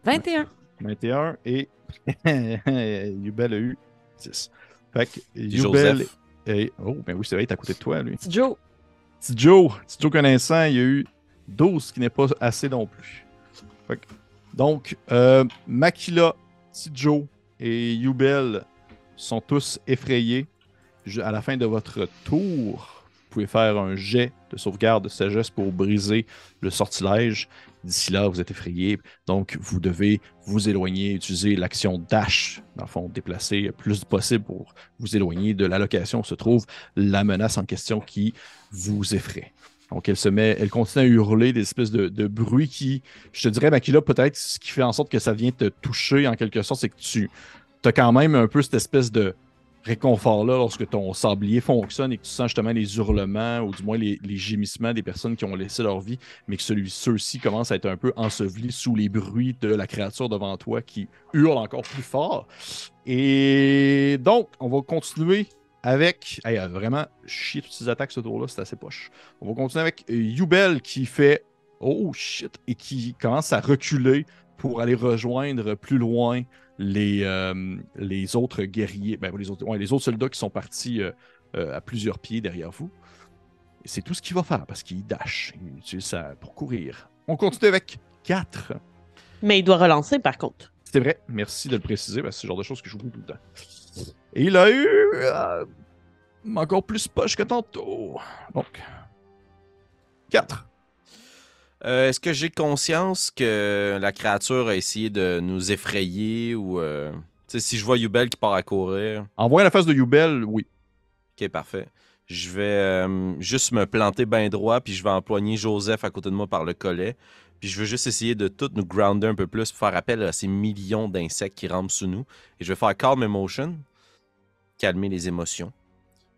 21. 21 et <laughs> Yubel a eu 10. Fait que et... Oh, ben oui, c'est vrai, il est à côté de toi, lui. Petit Joe. Petit Joe, petit Joe connaissant, il y a eu 12, ce qui n'est pas assez non plus. Fait que- donc, euh, Makila, petit Joe et Yubel sont tous effrayés. Je- à la fin de votre tour, vous pouvez faire un jet de sauvegarde de sagesse pour briser le sortilège. D'ici là, vous êtes effrayés, donc vous devez vous éloigner, utiliser l'action dash, dans le fond, déplacer le plus possible pour vous éloigner de la location où se trouve la menace en question qui vous effraie. Donc, elle se met, elle continue à hurler des espèces de, bruits qui, je te dirais, Makila, peut-être ce qui fait en sorte que ça vient te toucher en quelque sorte, c'est que tu as quand même un peu cette espèce de réconfort-là lorsque ton sablier fonctionne et que tu sens justement les hurlements ou du moins les, gémissements des personnes qui ont laissé leur vie, mais que celui, ceux-ci commencent à être un peu ensevelis sous les bruits de la créature devant toi qui hurle encore plus fort. Et donc, on va continuer avec. Hey, vraiment, chier toutes ces attaques ce tour-là, c'est assez poche. On va continuer avec euh, Yubel qui fait Oh shit et qui commence à reculer pour aller rejoindre plus loin les, euh, les autres guerriers, ben, les, autres, ouais, les autres soldats qui sont partis euh, euh, à plusieurs pieds derrière vous. C'est tout ce qu'il va faire parce qu'il dash. Il utilise ça pour courir. On continue avec 4. Mais il doit relancer par contre. C'est vrai, merci de le préciser, parce que c'est le genre de choses que j'oublie tout le temps. Et il a eu encore plus poche que tantôt. Donc, 4. Euh, Est-ce que j'ai conscience que la créature a essayé de nous effrayer ou. euh, si je vois Yubel qui part à courir? En voyant la face de Yubel, oui. Ok, parfait. Je vais euh, juste me planter bien droit, puis je vais empoigner Joseph à côté de moi par le collet. Puis je veux juste essayer de tout nous grounder un peu plus pour faire appel à ces millions d'insectes qui rampent sous nous. Et je vais faire Calm Emotion, calmer les émotions.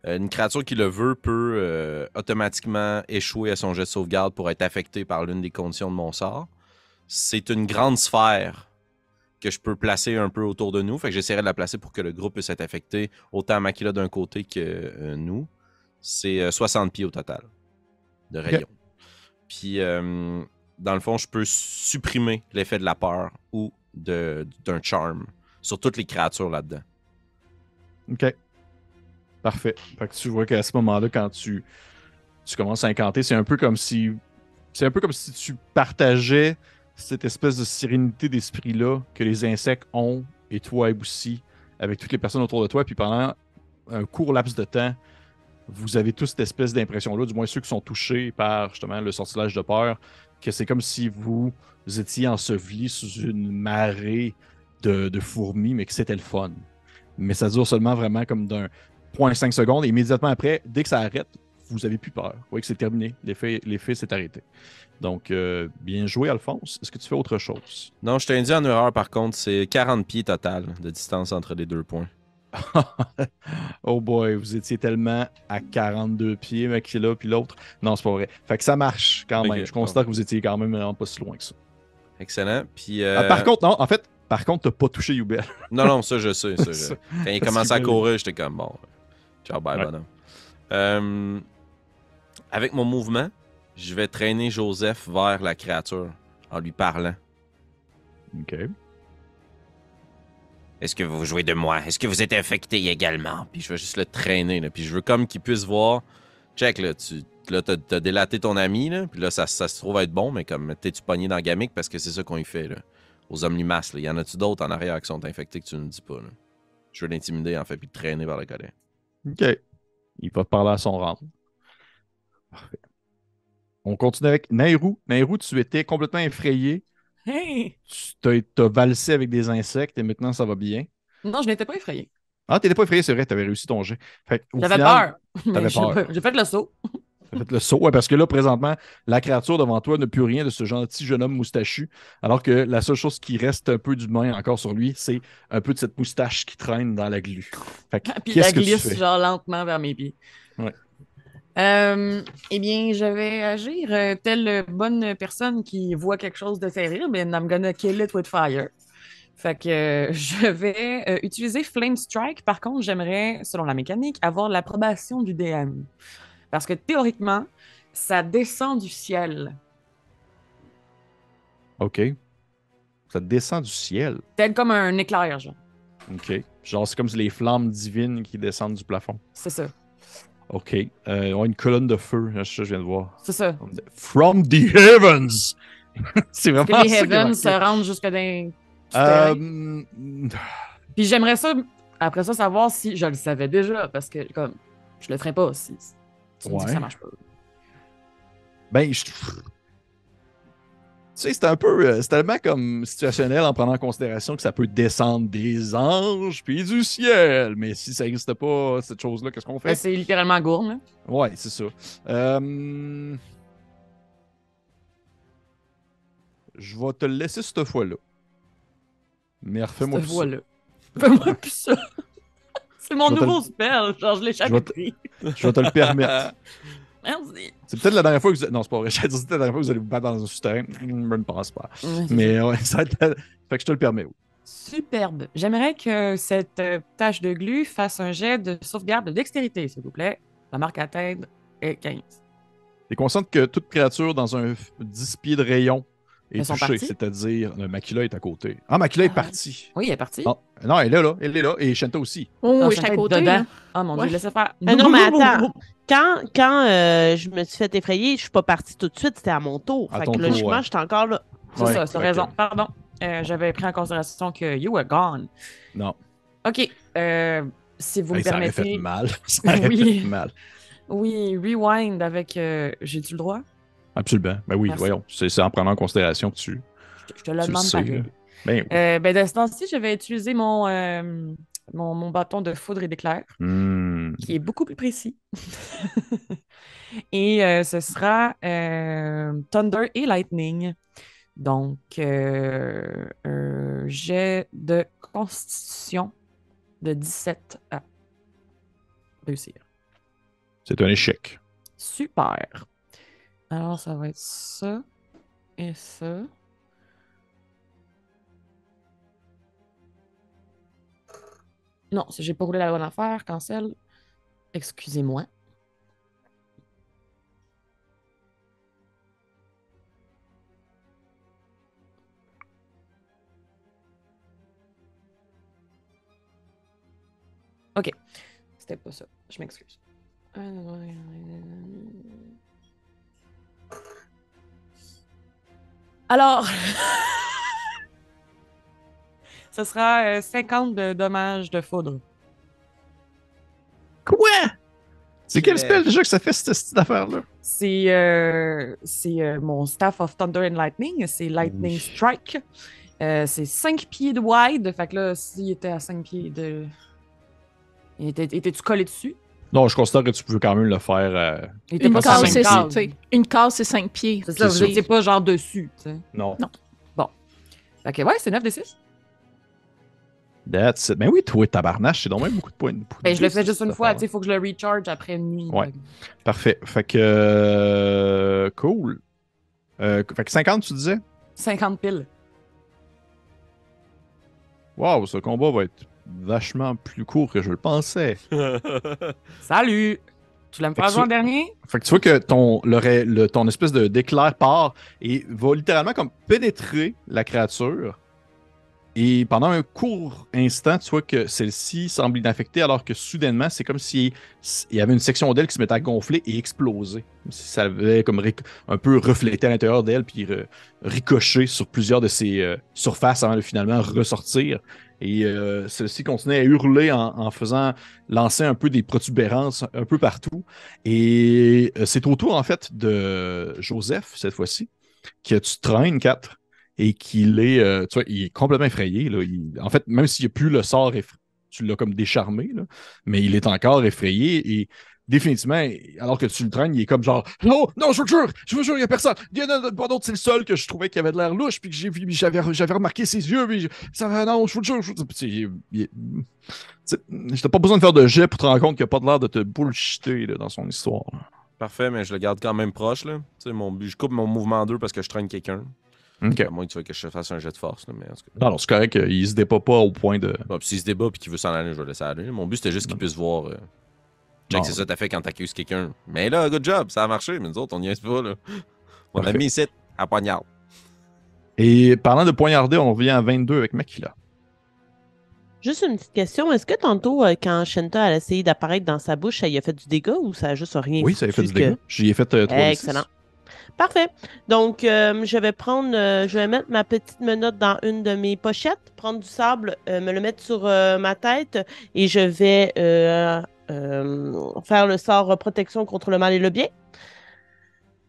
Euh, une créature qui le veut peut euh, automatiquement échouer à son jet de sauvegarde pour être affecté par l'une des conditions de mon sort. C'est une grande sphère que je peux placer un peu autour de nous. Fait que j'essaierai de la placer pour que le groupe puisse être affecté autant Makila d'un côté que euh, nous. C'est euh, 60 pieds au total de rayon. Puis, dans le fond, je peux supprimer l'effet de la peur ou d'un charm sur toutes les créatures là-dedans. OK. Parfait. Fait que tu vois qu'à ce moment-là, quand tu, commences à incanter, c'est un peu comme si. C'est un peu comme si tu partageais cette espèce de sérénité d'esprit-là que les insectes ont, et toi aussi, avec toutes les personnes autour de toi. Puis pendant un court laps de temps, vous avez tous cette espèce d'impression-là, du moins ceux qui sont touchés par justement le sortilège de peur, que c'est comme si vous étiez ensevelis sous une marée de, de fourmis, mais que c'était le fun. Mais ça dure seulement vraiment comme d'un 0.5 secondes. Et immédiatement après, dès que ça arrête, vous avez plus peur. Vous voyez que c'est terminé. L'effet s'est arrêté. Donc, euh, bien joué, Alphonse. Est-ce que tu fais autre chose? Non, je t'ai dit en erreur par contre, c'est 40 pieds total de distance entre les deux points. <laughs> oh boy, vous étiez tellement à 42 pieds, mec, là, puis l'autre. Non, c'est pas vrai. Fait que ça marche quand même. Je constate que vous étiez quand même vraiment pas si loin que ça. Excellent. Puis. Ah, euh, par contre, non, en fait, par contre, t'as pas touché Yubel. Non, non, ça, je sais. ça, je- <laughs> Quand il commençait à courir, j'étais comme bon. Ciao, bye, Ouais. bonhomme. Euh, avec mon mouvement, je vais traîner Joseph vers la créature en lui parlant. OK. Est-ce que vous jouez de moi? Est-ce que vous êtes infecté également? Puis je vais juste le traîner, là. Puis je veux comme qu'il puisse voir. Check, là, tu là, t'as, t'as délaté ton ami, là. Puis là, ça, ça se trouve être bon, mais comme t'es-tu pogné dans Gamic parce que c'est ça qu'on y fait, là. Aux hommes limaces, là. Y en a-tu d'autres en arrière qui sont infectés que tu ne dis pas, là? Je veux l'intimider, en fait, puis le traîner vers le collet. OK. Il va parler à son rang. Parfait. On continue avec Nairou. Nairou, tu étais complètement effrayé. Hey! Tu t'as, valsé avec des insectes et maintenant ça va bien. Non, je n'étais pas effrayée. Ah, t'étais pas effrayé, c'est vrai, t'avais réussi ton jet. J'avais peur. <laughs> peur. J'ai fait le saut. T'as fait le saut, ouais, parce que là, présentement, la créature devant toi n'a plus rien de ce gentil jeune homme moustachu, alors que la seule chose qui reste un peu d'humain encore sur lui, c'est un peu de cette moustache qui traîne dans la glu. Fait que, Puis la que glisse genre lentement vers mes pieds. Ouais. Euh, eh bien, je vais agir euh, telle bonne personne qui voit quelque chose de terrible, and I'm gonna kill it with fire. Fait que euh, <laughs> je vais utiliser Flame Strike. Par contre, j'aimerais, selon la mécanique, avoir l'approbation du DM. Parce que théoriquement, ça descend du ciel. OK. Ça descend du ciel. Tel comme un éclair, genre. OK. Genre, c'est comme les flammes divines qui descendent du plafond. C'est ça. OK. Euh, on a une colonne de feu, ça, je viens de voir. C'est ça. From the heavens! <laughs> c'est vraiment Que les heavens se rendent jusque dans. Euh, Puis j'aimerais ça, après ça, savoir si je le savais déjà, parce que comme je le ferais pas si tu me dis que Ouais. ça marche pas. Ben, je... Tu sais, c'est un peu. euh, C'est tellement comme situationnel en prenant en considération que ça peut descendre des anges puis du ciel. Mais si ça n'existe pas, cette chose-là, qu'est-ce qu'on Ben, fait? c'est littéralement gourme, là. Ouais, c'est ça. Euh, Je vais te le laisser cette fois-là. Mais refais-moi ça. Fais-moi plus ça. C'est mon nouveau spell. Genre, je l'ai jamais pris. Je vais te le permettre. <laughs> Merci. C'est peut-être la dernière fois que vous... Non, c'est pas vrai. <laughs> J'allais dire c'était la dernière fois que vous allez vous battre dans un souterrain. Hmm, Je ne pense pas. Mais ouais, <laughs> ça va être la- Fait que je te le permets. oui. Superbe. J'aimerais que cette euh, tâche de glu fasse un jet de sauvegarde de dextérité, s'il vous plaît. La marque à tête est 15. T'es conscient que toute créature dans un f- 10 pieds de rayon est touchée, c'est-à-dire le Makila est à côté. Ah, Makila est Ah. partie. Oui, elle est partie. Non, non, elle est là, elle est là, et Shanta aussi. Oh, Ah, je suis à côté. dedans. Ah mon Ouais. dieu, laissez faire. Ah non, mais attends. <laughs> Quand, quand euh, je me suis fait effrayer, je suis pas partie tout de suite, c'était à mon tour. À fait ton que tour, logiquement, ouais. j'étais encore là. C'est Ouais, ça, fait raison. Pardon. Euh, J'avais pris en considération que you were gone. Non. OK. euh, si vous Hey, me ça aurait permettez. fait mal. <laughs> Ça aurait Oui. fait mal. Oui, rewind avec. euh, J'ai-tu le droit? Absolument. Ben oui, Merci. voyons. C'est en prenant en considération que tu. Je je te le demande là. Ben oui. Euh, ben, de ce temps-ci, je vais utiliser mon, euh, mon, mon bâton de foudre et d'éclair, Hmm. qui est beaucoup plus précis. <laughs> et euh, ce sera Thunder et Lightning. Donc, un jet de constitution de 17 à réussir. C'est un échec. Super. Alors, ça va être ça et ça. Non, j'ai pas roulé la bonne affaire, cancel. Excusez-moi. Ok, c'était pas ça. Je m'excuse. Alors, <laughs> ce sera euh, 50 de dommages de foudre. Quoi? C'est quel Euh, spell déjà que ça fait cette, cette affaire-là? C'est euh, c'est, euh, mon Staff of Thunder and Lightning, c'est Lightning. Strike. Euh, c'est 5 pieds de wide, fait que là, s'il était à 5 pieds de. Il était- Étais-tu collé dessus? Non, je considère que tu peux quand même le faire. euh, Une case, c'est une case, c'est 5 pieds. C'est ça, C'est pas genre dessus, tu sais. Non. Fait que ouais, c'est 9 de 6. That's it. Ben oui, toi, tabarnache, c'est donc même beaucoup de points. de- Ben, je le fais juste une fois, tu sais, il faut que je le recharge après une nuit. Ouais. Parfait. Fait que. euh, cool. Euh, fait que 50, tu disais? 50 piles. Waouh, ce combat va être vachement plus court que je le pensais. <laughs> Salut! Tu l'aimes Fait faire jouer en dernier? Fait que tu vois que ton, le, ré- le- ton espèce de d'éclair part et va littéralement comme pénétrer la créature. Et pendant un court instant, tu vois que celle-ci semble inaffectée alors que soudainement, c'est comme si il y avait une section d'elle qui se mettait à gonfler et exploser. Comme si ça avait comme un peu reflété à l'intérieur d'elle puis ricoché sur plusieurs de ses euh, surfaces avant de finalement ressortir. Et euh, celle-ci continuait à hurler en, faisant lancer un peu des protubérances un peu partout. Et euh, c'est au tour, en fait, de Joseph, cette fois-ci, que tu traînes, 4, et qu'il est, euh, tu vois, il est complètement effrayé. En fait, même s'il n'y a plus le sort, tu l'as comme décharmé, mais il est encore effrayé et définitivement, alors que tu le traînes, il est comme genre Non, non, je vous jure, je vous jure, il n'y a personne. Il y en a pas d'autre, c'est le seul que je trouvais qui avait de l'air louche, puis que j'ai vu, puis j'avais, j'avais remarqué ses yeux, puis ça va, non, je vous jure. Je, vous- sais, t'as pas besoin de faire de jet pour te rendre compte qu'il n'a pas de l'air de te bullshiter là, dans son histoire. Parfait, mais je le garde quand même proche. Là. Tu sais, Mon but, je coupe mon mouvement en deux parce que je traîne quelqu'un. Ok. À moins que tu veux que je fasse un jet de force. Là, mais en tout cas. Non, non, c'est correct, euh, il se débat pas au point de. S'il se débat et qu'il veut s'en aller, je vais le laisser aller. Mon but, c'était juste qu'il puisse voir. euh, Check, Non. c'est ça que t'as fait quand t'accuses quelqu'un. Mais là, good job, ça a marché, mais nous autres, on n'y est pas. Là. On a mis ici à poignard. Et parlant de poignarder, on revient à 22 avec Makila. Juste une petite question. Est-ce que tantôt, euh, quand Shenta a essayé d'apparaître dans sa bouche, ça y a fait du dégât ou ça a juste rien Oui, ça avait fait du dégât. J'y ai fait euh, 3 Excellent. Parfait. Donc, euh, je vais prendre, euh, je vais mettre ma petite menotte dans une de mes pochettes, prendre du sable, euh, me le mettre sur euh, ma tête et je vais faire le sort euh, protection contre le mal et le bien.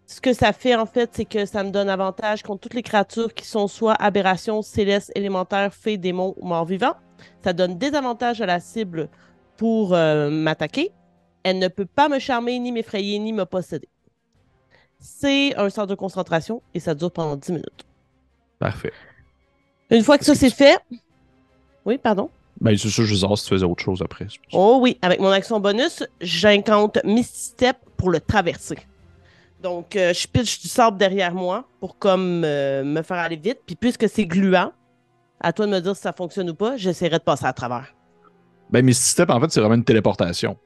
Ce que ça fait, en fait, c'est que ça me donne avantage contre toutes les créatures qui sont soit aberrations, célestes, élémentaires, fées, démons ou morts vivants. Ça donne des avantages à la cible pour euh, m'attaquer. Elle ne peut pas me charmer, ni m'effrayer, ni me posséder. C'est un sort de concentration et ça dure pendant 10 minutes. Parfait. Une fois que ça c'est fait. Oui, pardon? Ben, c'est ça, je sais si tu faisais autre chose après. Oh oui, avec mon action bonus, j'incante Misty Step pour le traverser. Donc, euh, je pitch du sable derrière moi pour comme euh, me faire aller vite. Puis puisque c'est gluant, à toi de me dire si ça fonctionne ou pas, j'essaierai de passer à travers. Ben, Misty Step, en fait, c'est vraiment une téléportation.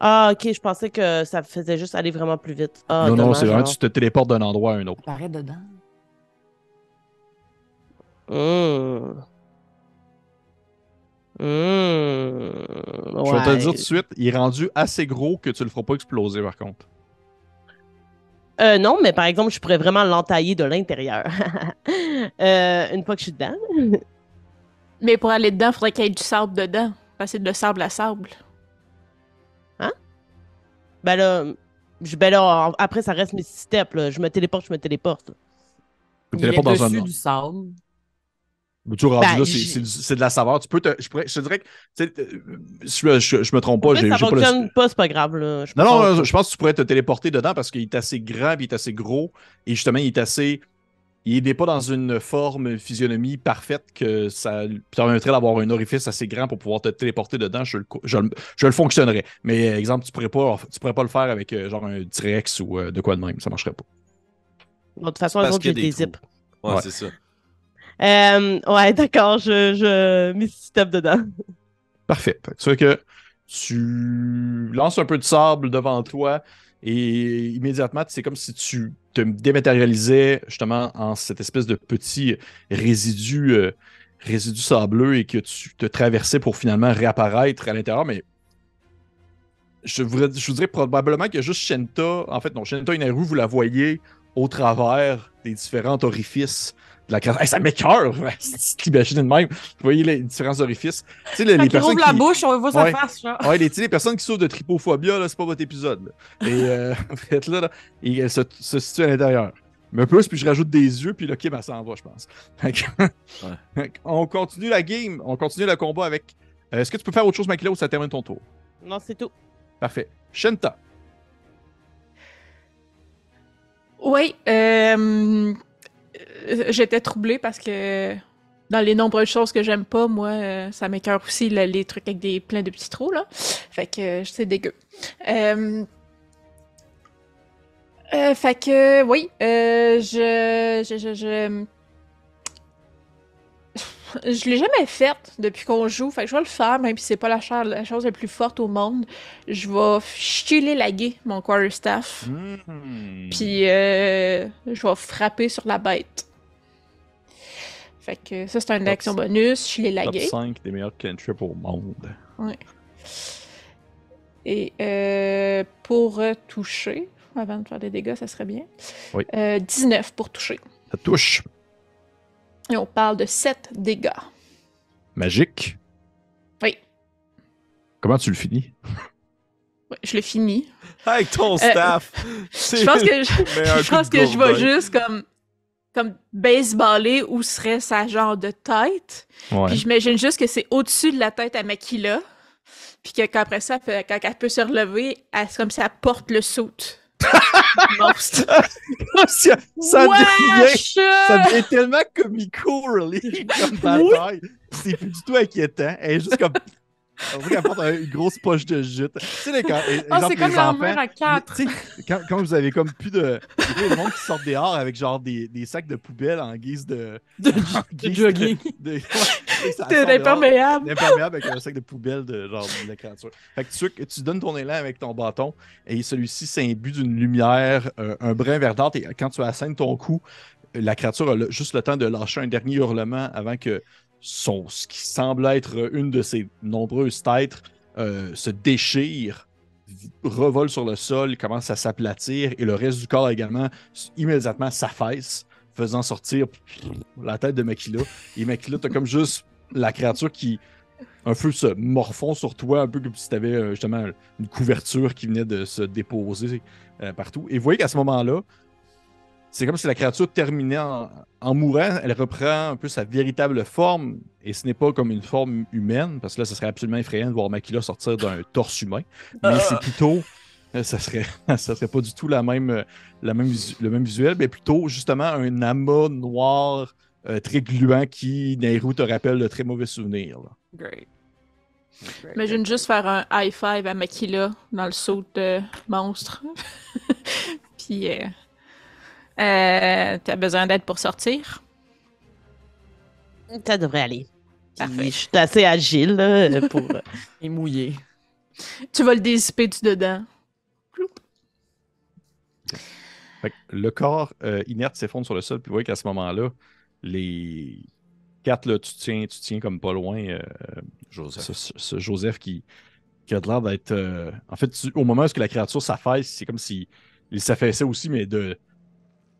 Ah, ok, je pensais que ça faisait juste aller vraiment plus vite. Ah, non, non, c'est vraiment alors. tu te téléportes d'un endroit à un autre. Paraît dedans. Mmh. Mmh. Je vais te le dire tout de suite, il est rendu assez gros que tu le feras pas exploser, par contre. Euh, non, mais par exemple, je pourrais vraiment l'entailler de l'intérieur. <laughs> Euh, une fois que je suis dedans. Mais pour aller dedans, il faudrait qu'il y ait du sable dedans. Passer de sable à sable. Ben là, je, ben là, après, ça reste mes steps. Là. Je me téléporte, je me téléporte. Tu téléportes dans un du sable. Tu rendu Ben, là, c'est- de la saveur. Tu peux te, je, pourrais- je te dirais que, euh, je, je, je me trompe pas, En fait, ça j'ai pas le- fonctionne pas, c'est pas grave. Là. Je Non, non, je pense que tu pourrais te téléporter dedans parce qu'il est assez grand, puis il est assez gros, et justement, il est assez. Il n'est pas dans une forme physionomie parfaite que ça permettrait d'avoir un orifice assez grand pour pouvoir te téléporter dedans. Je le, je le, je le fonctionnerais. Mais euh, exemple, tu pourrais pas, tu pourrais pas le faire avec euh, genre un T-Rex ou de quoi de même. Ça marcherait pas. Bon, de toute façon, les autres, j'ai des des zips. Ouais. c'est ça. Euh, ouais, <laughs> d'accord, je, je mets step dedans. Parfait. Fait que Tu vois que tu lances un peu de sable devant toi et immédiatement, c'est comme si tu te dématérialisais justement en cette espèce de petit résidu, euh, sableux et que tu te traversais pour finalement réapparaître à l'intérieur. Mais je, voudrais- je vous dirais probablement a juste Shenta. En fait, non, Shenta Inaru, vous la voyez au travers des différents orifices de la création. Hey, ça m'écœure! <laughs> t'imagines de même. Vous voyez les différents orifices. Tu sais, les, personnes ouvre qui... la bouche, on voit sa Ouais. face, genre. Ouais, les, tu sais, les personnes qui souffrent de trypophobia, là, c'est pas votre épisode. là. Et euh, <laughs> en fait, là, là, et elle se, se situe à l'intérieur. Mais un peu, puis je rajoute des yeux, puis là, Kim, elle s'en va, je pense. <laughs> On continue la game, on continue le combat avec. euh, Est-ce que tu peux faire autre chose, Makila, ou ça termine ton tour? Non, c'est tout. Parfait. Shenta. Oui, euh, j'étais troublée parce que dans les nombreuses choses que j'aime pas, moi, euh, ça m'écœure aussi le- les trucs avec des plein de petits trous, là. Fait que euh, c'est dégueu. Euh, fait que, oui, je... Je, je, je... je l'ai jamais faite depuis qu'on joue, fait que je vais le faire, même si c'est pas la, chose la plus forte au monde. Je vais chiller laguer mon quarterstaff. Hmm. Puis euh, je vais frapper sur la bête. Fait que ça, c'est une Top action bonus. Je l'ai Top lagué. 5 des meilleurs cantrips au monde. Et euh, pour euh, toucher, avant de faire des dégâts, ça serait bien. Oui. Euh, 19 pour toucher. Ça touche. Et on parle de 7 dégâts. Magique. Oui. Comment tu le finis? Ouais, je l'ai fini. Avec ton staff. Euh, Je pense que je, le <laughs> pense que je vais juste comme, comme baseballer où serait sa genre de tête. Ouais. Puis j'imagine juste que c'est au-dessus de la tête à Makila. Puis que- qu'après ça, quand elle peut se relever, elle- c'est comme si elle porte le saut. <laughs> Ça, ça devient, ça devient tellement comico relief comme bataille. C'est plus du tout inquiétant. Elle est juste comme. On dirait qu'elle porte un- une grosse poche de jute. Tu sais, les, quand, Oh, exemple, c'est comme les enfants, à 4. Tu sais, quand, quand vous avez comme plus de. Il y a des monde qui sortent dehors avec genre des, des sacs de poubelle en guise de. <laughs> De, jogging. De, ouais, ça <laughs> sort T'es dehors. imperméable. Imperméable avec un sac de poubelle de genre de la créature. Fait que tu, tu donnes ton élan avec ton bâton et celui-ci s'imbu d'une lumière, euh, un brin verdâtre. Et quand tu assènes ton coup, la créature a le- juste le temps de lâcher un dernier hurlement avant que ce qui semble être une de ses nombreuses têtes euh, se déchire, revole sur le sol, commence à s'aplatir et le reste du corps également immédiatement s'affaisse, faisant sortir la tête de Makila. Et Makila, t'as comme juste la créature qui un peu se morfond sur toi, un peu comme si tu avais justement une couverture qui venait de se déposer euh, partout. Et vous voyez qu'à ce moment-là, c'est comme si la créature terminait en, en mourant, elle reprend un peu sa véritable forme, et ce n'est pas comme une forme humaine, parce que là, ce serait absolument effrayant de voir Makila sortir d'un torse humain, mais c'est plutôt, euh, ça serait, <laughs> ça serait pas du tout la même, euh, la même le même visuel, mais plutôt justement un amas noir euh, très gluant qui, Nairou, te rappelle de très mauvais souvenirs. là. Great. Great, Imagine juste faire un high five à Makila dans le saut de monstre. <laughs> Puis, euh, euh, t'as besoin d'aide pour sortir? Ça devrait aller. Parfait. Je suis assez agile là, pour. euh. <laughs> Et mouillé. Tu vas le dézipper du dedans. Fait que le corps euh, inerte s'effondre sur le sol, puis vous voyez qu'à ce moment-là, les quatre, là, tu tiens, tu tiens comme pas loin euh, Joseph. ce, ce- ce Joseph qui, qui a l'air d'être. euh, En fait, tu- au moment où la créature s'affaisse, c'est comme si il s'affaissait aussi, mais de,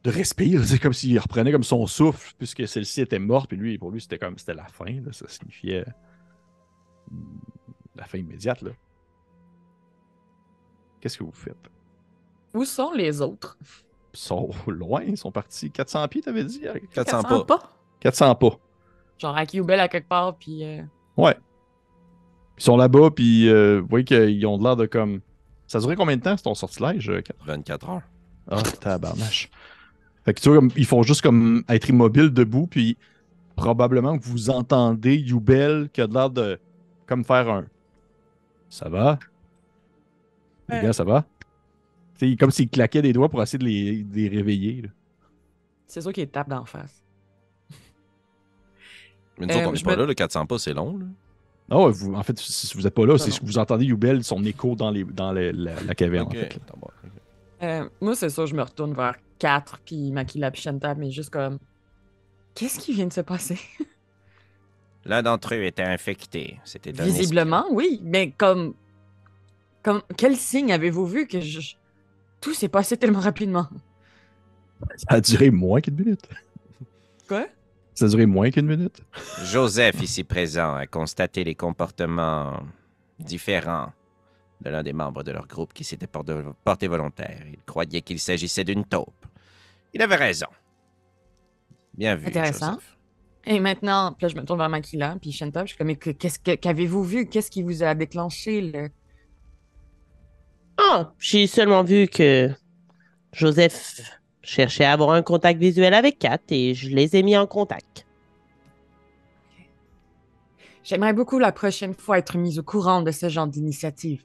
de respirer. C'est comme s'il reprenait comme son souffle, puisque celle-ci était morte, puis lui, pour lui, c'était comme c'était la fin. là, ça signifiait mm, la fin immédiate. là. Qu'est-ce que vous faites? Où sont les autres? Ils sont <laughs> loin, ils sont partis 400 pieds, t'avais dit? 400 400 pas. 400 pas. Genre à Kyubel à quelque part, puis. euh, Ouais. Ils sont là-bas, puis euh, vous voyez qu'ils ont l'air de comme. Ça durait combien de temps, c'est ton sortilège? euh, Kat? 24 heures. Ah, tabarnache. Fait que tu vois, comme, ils font juste comme être immobiles debout, puis probablement que vous entendez Youbel qui a l'air de comme faire un. Ça va? Les gars, ça va? C'est comme s'il claquait des doigts pour essayer de les, de les réveiller. là. C'est sûr qu'ils tapent d'en face. Mais nous autres, Euh, on n'est je pas me- là, le 400 pas, c'est long. Là. Ah ouais, vous, en fait, si vous n'êtes pas là, c'est non. que vous entendez Youbel, son écho dans, les, dans les- la, la caverne. en fait. Euh, moi, c'est ça, je me retourne vers 4, puis Makila, puis Shanta, mais juste comme. Qu'est-ce qui vient de se passer? <laughs> L'un d'entre eux était infecté. C'était Visiblement, oui, mais comme. Comme. Quel signe avez-vous vu que je. Tout s'est passé tellement rapidement? Ça a duré moins qu'une minute. Quoi? Ça a duré moins qu'une minute. Joseph, ici présent, a constaté les comportements différents de l'un des membres de leur groupe qui s'était porté, volontaire. Il croyait qu'il s'agissait d'une taupe. Il avait raison. Bien vu, Intéressant. Joseph. Et maintenant, puis là, je me tourne vers Makila, puis Shanta, puis je suis comme, qu'est-ce que- qu'avez-vous vu? Qu'est-ce qui vous a déclenché le. Ah, j'ai seulement vu que Joseph cherchait à avoir un contact visuel avec Kat et je les ai mis en contact. J'aimerais beaucoup la prochaine fois être mise au courant de ce genre d'initiative.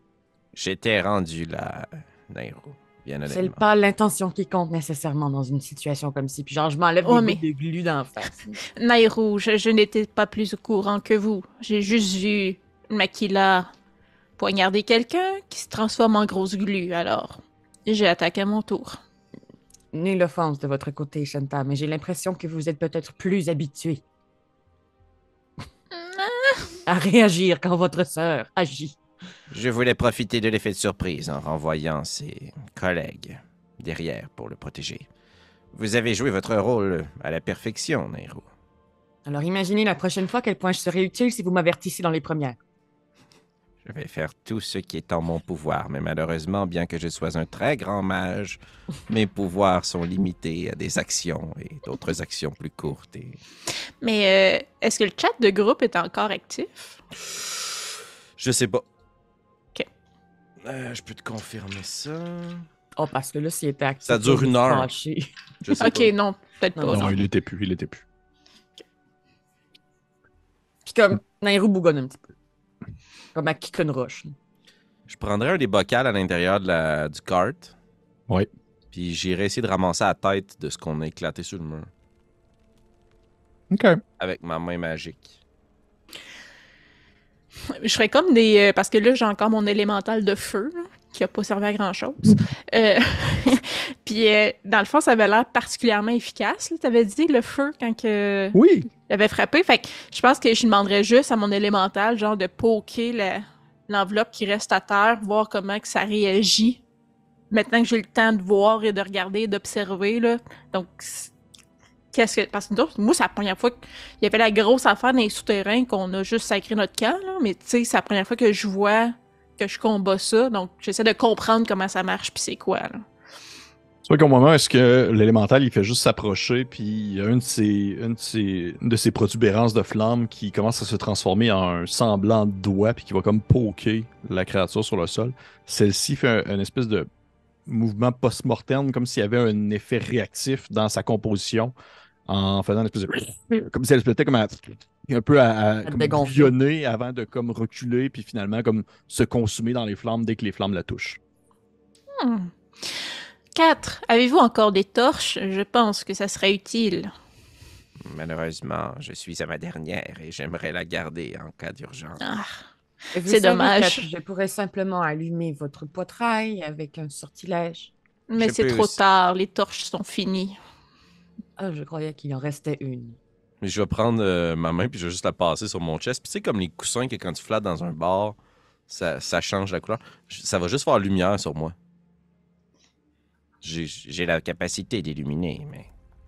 J'étais rendu là, Nairo. Bien C'est pas l'intention qui compte nécessairement dans une situation comme ci. Puis genre, je m'enlève des mais- de glu d'en face. <laughs> Nairou, je, je n'étais pas plus au courant que vous. J'ai juste vu Makila poignarder quelqu'un qui se transforme en grosse glu, alors j'ai attaqué à mon tour. Nulle offense de votre côté, Shanta, mais j'ai l'impression que vous êtes peut-être plus habitué à réagir quand votre sœur agit. Je voulais profiter de l'effet de surprise en renvoyant ses collègues derrière pour le protéger. Vous avez joué votre rôle à la perfection, Nairo. Alors imaginez la prochaine fois quel point je serais utile si vous m'avertissez dans les premières. Je vais faire tout ce qui est en mon pouvoir, mais malheureusement, bien que je sois un très grand mage, <laughs> mes pouvoirs sont limités à des actions et d'autres actions plus courtes. Et... Mais euh, est-ce que le chat de groupe est encore actif? Je sais pas. Euh, je peux te confirmer ça. Oh, parce que là, s'il était actif... Ça dure une heure. fâchée. Je sais <laughs> Ok, pas. non, peut-être pas. non, non. il était plus, il était plus. Puis comme, Nairou bougonne un petit peu. Comme à kick une roche. Je prendrais un des bocals à l'intérieur de la... du cart. Oui. Puis j'irai essayer de ramasser la tête de ce qu'on a éclaté sur le mur. OK. Avec ma main magique. Je ferais comme des. euh, parce que là, j'ai encore mon élémental de feu, là, qui a pas servi à grand chose. Euh, <laughs> Puis, euh, dans le fond, ça avait l'air particulièrement efficace. Tu avais dit le feu quand que... Oui. il avait frappé. Fait que je pense que je demanderais juste à mon élémental, genre, de poker l'enveloppe qui reste à terre, voir comment que ça réagit. Maintenant que j'ai le temps de voir et de regarder et d'observer, là. Donc, qu'est-ce que. Parce que nous moi, c'est la première fois qu'il y avait la grosse affaire dans les souterrains qu'on a juste sacré notre camp, là. Mais tu sais, c'est la première fois que je vois que je combats ça. Donc, j'essaie de comprendre comment ça marche puis c'est quoi, là. C'est vrai qu'au moment est-ce que l'élémental il fait juste s'approcher, puis il y a une de ses, une de une de protubérances de flammes qui commence à se transformer en un semblant de doigt, puis qui va comme poker la créature sur le sol. Celle-ci fait un, un espèce de mouvement post-mortem, comme s'il y avait un effet réactif dans sa composition, en faisant une espèce de. <coughs> comme si elle se mettait comme à- un peu à, à comme avant de comme reculer, puis finalement comme se consumer dans les flammes dès que les flammes la touchent. Hmm. 4. Avez-vous encore des torches? Je pense que ça serait utile. Malheureusement, je suis à ma dernière et j'aimerais la garder en cas d'urgence. Ah. C'est dommage. Je pourrais simplement allumer votre poitrail avec un sortilège. Mais c'est trop aussi. tard, les torches sont finies. Ah, je croyais qu'il en restait une. Mais je vais prendre euh, ma main puis je vais juste la passer sur mon chest. Puis tu sais, comme les coussins que quand tu flattes dans un bar, ça, ça change la couleur. Je- Ça va juste faire lumière sur moi. J'ai- la capacité d'illuminer, mais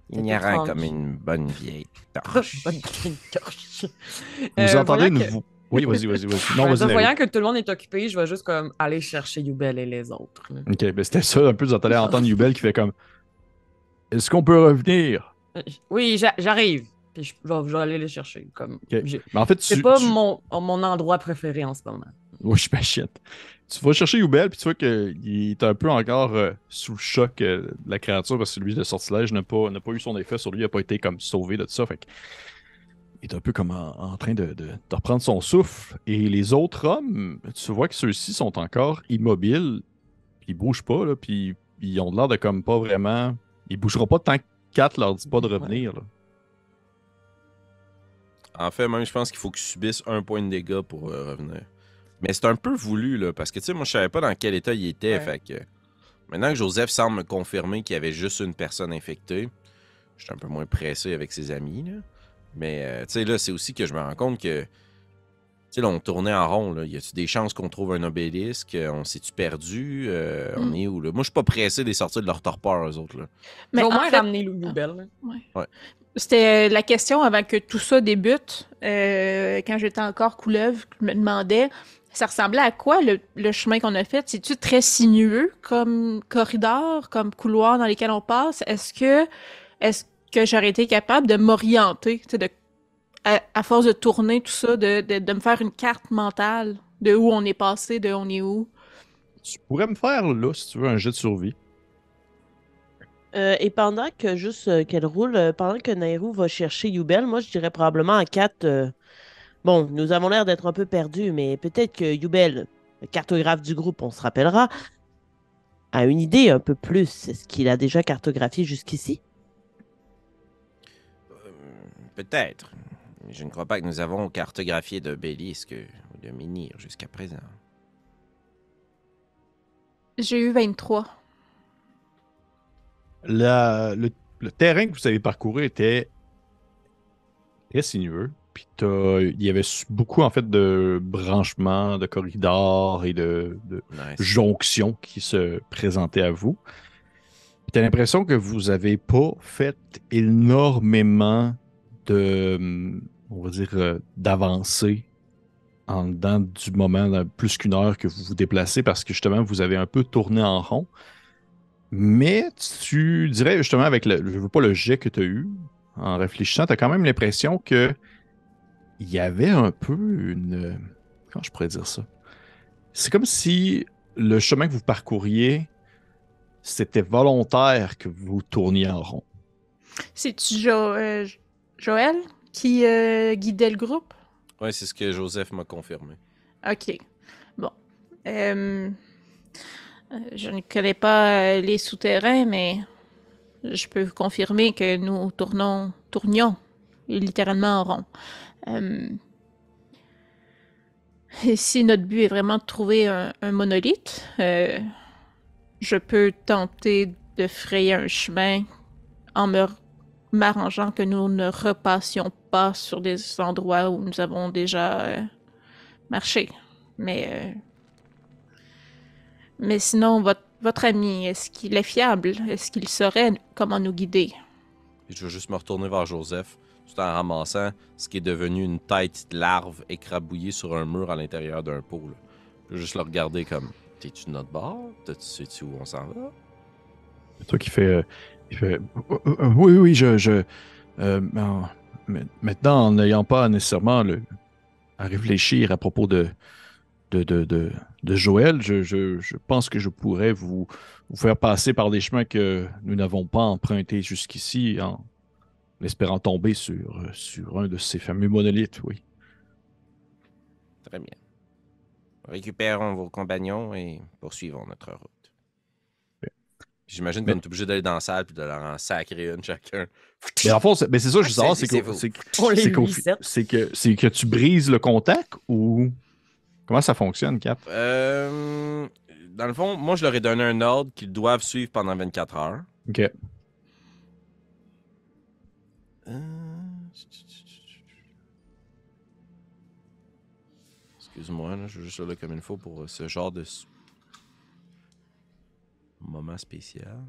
ignorant comme une bonne vieille <laughs> torche. Bonne de torche. Vous Euh, entendez voyant une que- Oui, vas-y, vas-y, vas-y. Non, Nero. voyant que tout le monde est occupé, je vais juste comme aller chercher Yubel et les autres. là. Ok, ben c'était ça un peu. Vous entendez entendre Yubel qui fait comme Est-ce qu'on peut revenir? Oui, j'a- j'arrive. Puis je, je vais, je vais aller les chercher. Comme, Mais en fait, tu. C'est pas tu- mon, mon endroit préféré en ce moment. Oui, je m'achète. Tu vas chercher Yubel, puis tu vois qu'il est un peu encore euh, sous le choc euh, de la créature parce que lui, le sortilège n'a pas, n'a pas eu son effet sur lui, il n'a pas été comme sauvé de tout ça. Fait que il est un peu comme en, en train de, de- de reprendre son souffle. Et les autres hommes, tu vois que ceux-ci sont encore immobiles, puis ils bougent pas, là, puis ils ont l'air de comme pas vraiment. Ils bougeront pas tant que Kat leur dit pas de revenir. là. En fait, même, je pense qu'il faut qu'ils subissent un point de dégâts pour euh, revenir. Mais c'est un peu voulu, là, parce que, tu sais, moi, je savais pas dans quel état il était, Ouais. fait que... Maintenant que Joseph semble me confirmer qu'il y avait juste une personne infectée, je suis un peu moins pressé avec ses amis, là. Mais, euh, tu sais, là, c'est aussi que je me rends compte que... Tu sais, là, on tournait en rond, là. Y a-tu des chances qu'on trouve un obélisque? On s'est-tu perdu? Euh, On Mm. est où, là? Moi, je suis pas pressé des sortir de leur torpeur, eux autres, là. Mais au moins fait, ramener Yubel. là. C'était la question avant que tout ça débute, euh, quand j'étais encore couleuvre, je me demandais, ça ressemblait à quoi le, le chemin qu'on a fait? C'est-tu très sinueux comme corridor, comme couloir dans lesquels on passe? Est-ce que, est-ce que j'aurais été capable de m'orienter, tu sais, de, à, à force de tourner tout ça, de, de, de me faire une carte mentale de où on est passé, de on est où? Tu pourrais me faire là, si tu veux, un jet de survie. Euh, et pendant que juste euh, qu'elle roule, euh, pendant que Nairou va chercher Yubel, moi je dirais probablement à Kat euh, Bon, nous avons l'air d'être un peu perdus, mais peut-être que Yubel, le cartographe du groupe, on se rappellera, a une idée un peu plus. Est-ce qu'il a déjà cartographié jusqu'ici? Peut-être. Je ne crois pas que nous avons cartographié de Bélisque ou de Minir jusqu'à présent. J'ai eu 23. La- le, le terrain que vous avez parcouru était très sinueux. Puis t'as- il y avait beaucoup en fait de branchements, de corridors et de, de Nice. jonctions qui se présentaient à vous. Tu as l'impression que vous n'avez pas fait énormément de, on va dire, euh, d'avancées en dedans du moment, plus qu'une heure que vous vous déplacez parce que justement, vous avez un peu tourné en rond. Mais tu dirais justement avec le, je veux pas le jet que tu as eu, en réfléchissant, tu as quand même l'impression que il y avait un peu une. Comment je pourrais dire ça? C'est comme si le chemin que vous parcouriez, c'était volontaire que vous tourniez en rond. C'est-tu euh, Joël qui euh, guidait le groupe? Oui, c'est ce que Joseph m'a confirmé. Ok. Bon. Euh, euh, je ne connais pas les souterrains, mais je peux vous confirmer que nous tournons, tournions littéralement en rond. Euh, et si notre but est vraiment de trouver un, un monolithe, euh, je peux tenter de frayer un chemin en me m'arrangeant que nous ne repassions pas sur des endroits où nous avons déjà euh, marché. Mais, euh, mais sinon, votre, votre ami, est-ce qu'il est fiable? Est-ce qu'il saurait comment nous guider? Et je vais juste me retourner vers Joseph, tout en ramassant ce qui est devenu une tête de larve écrabouillée sur un mur à l'intérieur d'un pot. là. Je vais juste le regarder comme T'es-tu de notre bord? Sais-tu où on s'en va? C'est toi qui fais. Fait, euh, euh, oui, oui, je. je euh, en- mais- maintenant, en n'ayant pas nécessairement à réfléchir à propos de, de, de, de, Joël, je, je, je pense que je pourrais vous, vous faire passer par des chemins que nous n'avons pas empruntés jusqu'ici en espérant tomber sur, sur un de ces fameux monolithes, oui. Très bien. Récupérons vos compagnons et poursuivons notre route. J'imagine qu'on est obligé d'aller dans la salle puis de leur en sacrer une chacun. Mais en fond, c'est mais c'est ça que je veux savoir, c'est C'est- c'est que, c'est que- que, c'est que tu brises le contact ou. Comment ça fonctionne, Cap? Euh, dans le fond, moi, je leur ai donné un ordre qu'ils doivent suivre pendant 24 heures. Ok. Euh, Excuse-moi, là, je veux juste là comme il faut pour ce genre de moment spécial.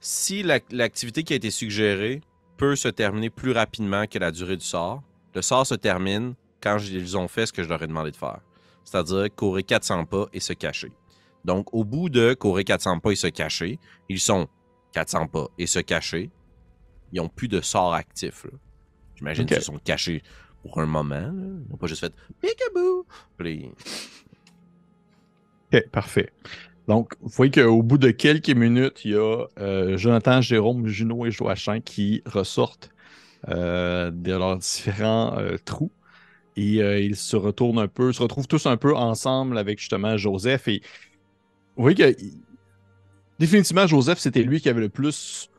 Si la- l'activité qui a été suggérée peut se terminer plus rapidement que la durée du sort, le sort se termine quand ils ont fait ce que je leur ai demandé de faire. C'est-à-dire courir 400 pas et se cacher. Donc, au bout de courir 400 pas et se cacher, ils sont 400 pas et se cacher. Ils n'ont plus de sort actif. J'imagine qu'ils se sont cachés pour un moment. là. Ils n'ont pas juste fait Peekaboo! Puis, Ok, parfait. Donc, vous voyez qu'au bout de quelques minutes, il y a euh, Jonathan, Jérôme, Juno et Joachim qui ressortent euh, de leurs différents euh, trous. Et ils se retournent un peu, se retrouvent tous un peu ensemble avec justement Joseph. Et vous voyez que définitivement, Joseph, c'était lui qui avait le plus,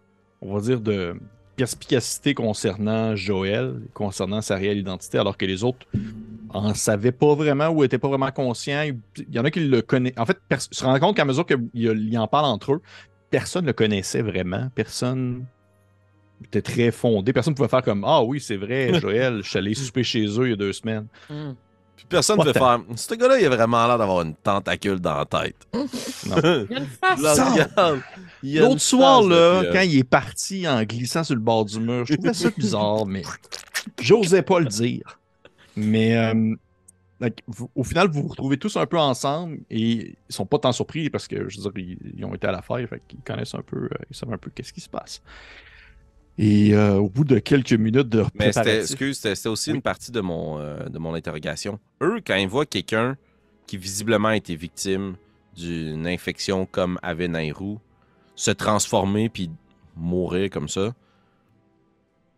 on va dire, de perspicacité concernant Joël, concernant sa réelle identité, alors que les autres en savaient pas vraiment ou étaient pas vraiment conscients. Il il y en a qui le connaissent. En fait, se rend compte qu'à mesure qu'ils en parlent entre eux, personne ne le connaissait vraiment. Personne était très fondé. Personne ne pouvait faire comme Ah oui, c'est vrai, <laughs> Joël, je suis allé souper chez eux il y a deux semaines. Hmm. puis personne ne peut faire Ce gars-là, il a vraiment l'air d'avoir une tentacule dans la tête. <laughs> <laughs> Il y a une face. L'autre soir, là, quand il est parti en glissant sur le bord du mur, je trouvais ça bizarre, mais j'osais pas le dire. Mais euh, vous- au final, vous vous retrouvez tous un peu ensemble et ils sont pas tant surpris parce que, je veux dire, ils, ils ont été à la fête, fait qu'ils connaissent un peu, euh, ils savent un peu qu'est-ce qui se passe. Et euh, au bout de quelques minutes de Mais c'était, excuse, c'était, c'était aussi Oui. une partie de mon, euh, de mon interrogation. Eux, quand ils voient quelqu'un qui visiblement a été victime d'une infection comme avait Nairou, se transformer puis mourir comme ça.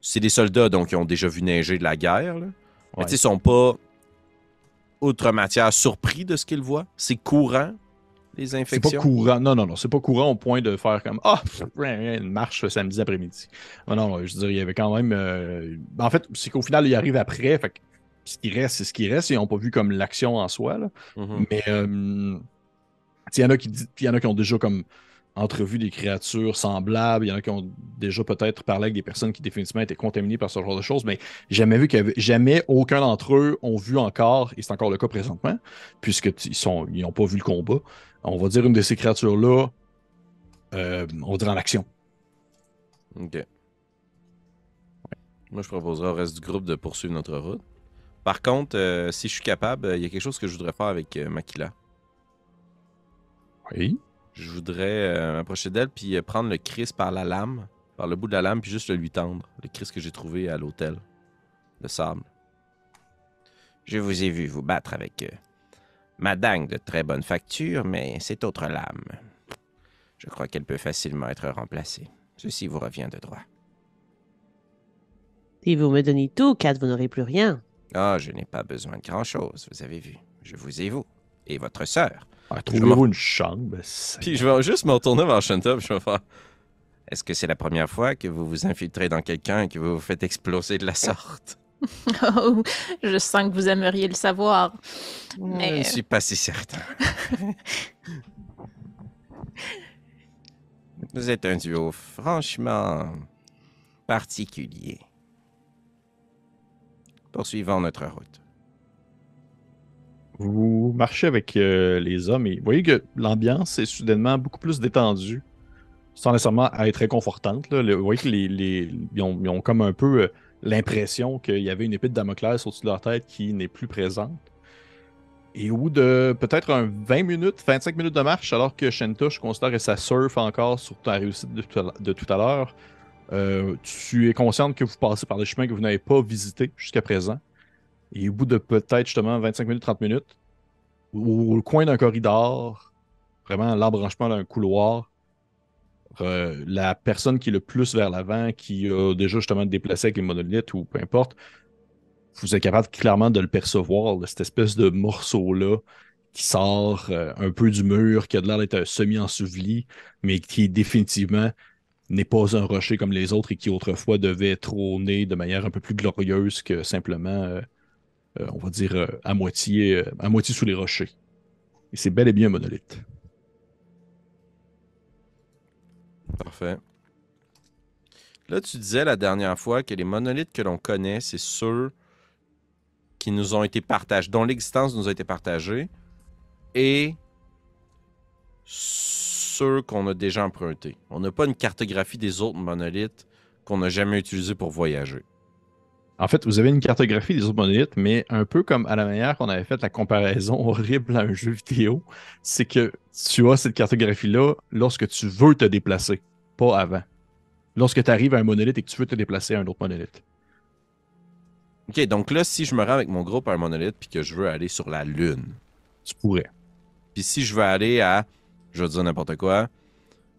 C'est des soldats donc qui ont déjà vu neiger de la guerre. Là. Mais Ouais. tu sais, ils sont pas outre matière surpris de ce qu'ils voient. C'est courant les C'est pas infections? courant. Non, non, non. C'est pas courant au point de faire comme Ah, pff, une marche samedi après-midi. Non, non, je veux dire, il y avait quand même. euh, En fait, c'est qu'au final, il arrive après. Fait que ce qui reste, c'est ce qui reste. Ils n'ont pas vu comme l'action en soi. Là. Mhm. Mais euh, il y en a qui y en a qui ont déjà comme entrevu des créatures semblables. Il y en a qui ont déjà peut-être parlé avec des personnes qui définitivement étaient contaminées par ce genre de choses. Mais jamais vu avait- jamais aucun d'entre eux ont vu encore, et c'est encore le cas présentement, puisque t- ils sont ils n'ont pas vu le combat. On va dire une de ces créatures-là, euh, on va dire en action. Ok. Moi, je proposerais au reste du groupe de poursuivre notre route. Par contre, euh, si je suis capable, euh, il y a quelque chose que je voudrais faire avec euh, Makila. Oui. Je voudrais euh, m'approcher d'elle puis euh, prendre le Chris par la lame, par le bout de la lame, puis juste le lui tendre. Le Chris que j'ai trouvé à l'hôtel de sable. Je vous ai vu vous battre avec euh, ma dingue de très bonne facture, mais cette autre lame, je crois qu'elle peut facilement être remplacée. Ceci vous revient de droit. Si vous me donnez tout, Kat, vous n'aurez plus rien. Ah, je n'ai pas besoin de grand-chose, vous avez vu. Je vous ai vous. Et votre sœur. Ah, Trouvez-vous une chambre. Puis je vais juste me retourner vers Shanta, je vais faire... Est-ce que c'est la première fois que vous vous infiltrez dans quelqu'un et que vous vous faites exploser de la sorte? <laughs> Oh, je sens que vous aimeriez le savoir. Je Mais ne suis pas si certain. <laughs> vous êtes un duo franchement particulier. Poursuivons notre route. Vous marchez avec euh, les hommes et vous voyez que l'ambiance est soudainement beaucoup plus détendue, sans nécessairement être réconfortante. là. Vous voyez que les, ils, ont, comme un peu euh, l'impression qu'il y avait une épée de Damoclès au-dessus de leur tête qui n'est plus présente. Et au bout de peut-être un 20 minutes, 25 minutes de marche, alors que Shenta, je considère que ça surfe encore sur ta réussite de tout à, de tout à l'heure, euh, tu es consciente que vous passez par des chemins que vous n'avez pas visités jusqu'à présent. Et au bout de peut-être justement 25 minutes, 30 minutes, au, au coin d'un corridor, vraiment l'embranchement d'un couloir, euh, la personne qui est le plus vers l'avant, qui a déjà justement déplacé avec les monolithes ou peu importe, vous êtes capable clairement de le percevoir, cette espèce de morceau-là qui sort euh, un peu du mur, qui a de l'air d'être semi-enseveli, mais qui définitivement n'est pas un rocher comme les autres et qui autrefois devait trôner de manière un peu plus glorieuse que simplement euh, euh, on va dire, euh, à, moitié, euh, à moitié sous les rochers. Et c'est bel et bien un monolithe. Parfait. Là, tu disais la dernière fois que les monolithes que l'on connaît, c'est ceux qui nous ont été partagés, dont l'existence nous a été partagée, et ceux qu'on a déjà empruntés. On n'a pas une cartographie des autres monolithes qu'on n'a jamais utilisés pour voyager. En fait, vous avez une cartographie des autres monolithes, mais un peu comme à la manière qu'on avait fait la comparaison <laughs> horrible à un jeu vidéo, c'est que tu as cette cartographie-là lorsque tu veux te déplacer, pas avant. Lorsque tu arrives à un monolithe et que tu veux te déplacer à un autre monolithe. Ok, donc là, si je me rends avec mon groupe à un monolithe puis que je veux aller sur la Lune, Tu pourrais. Puis si je veux aller à, je vais dire n'importe quoi,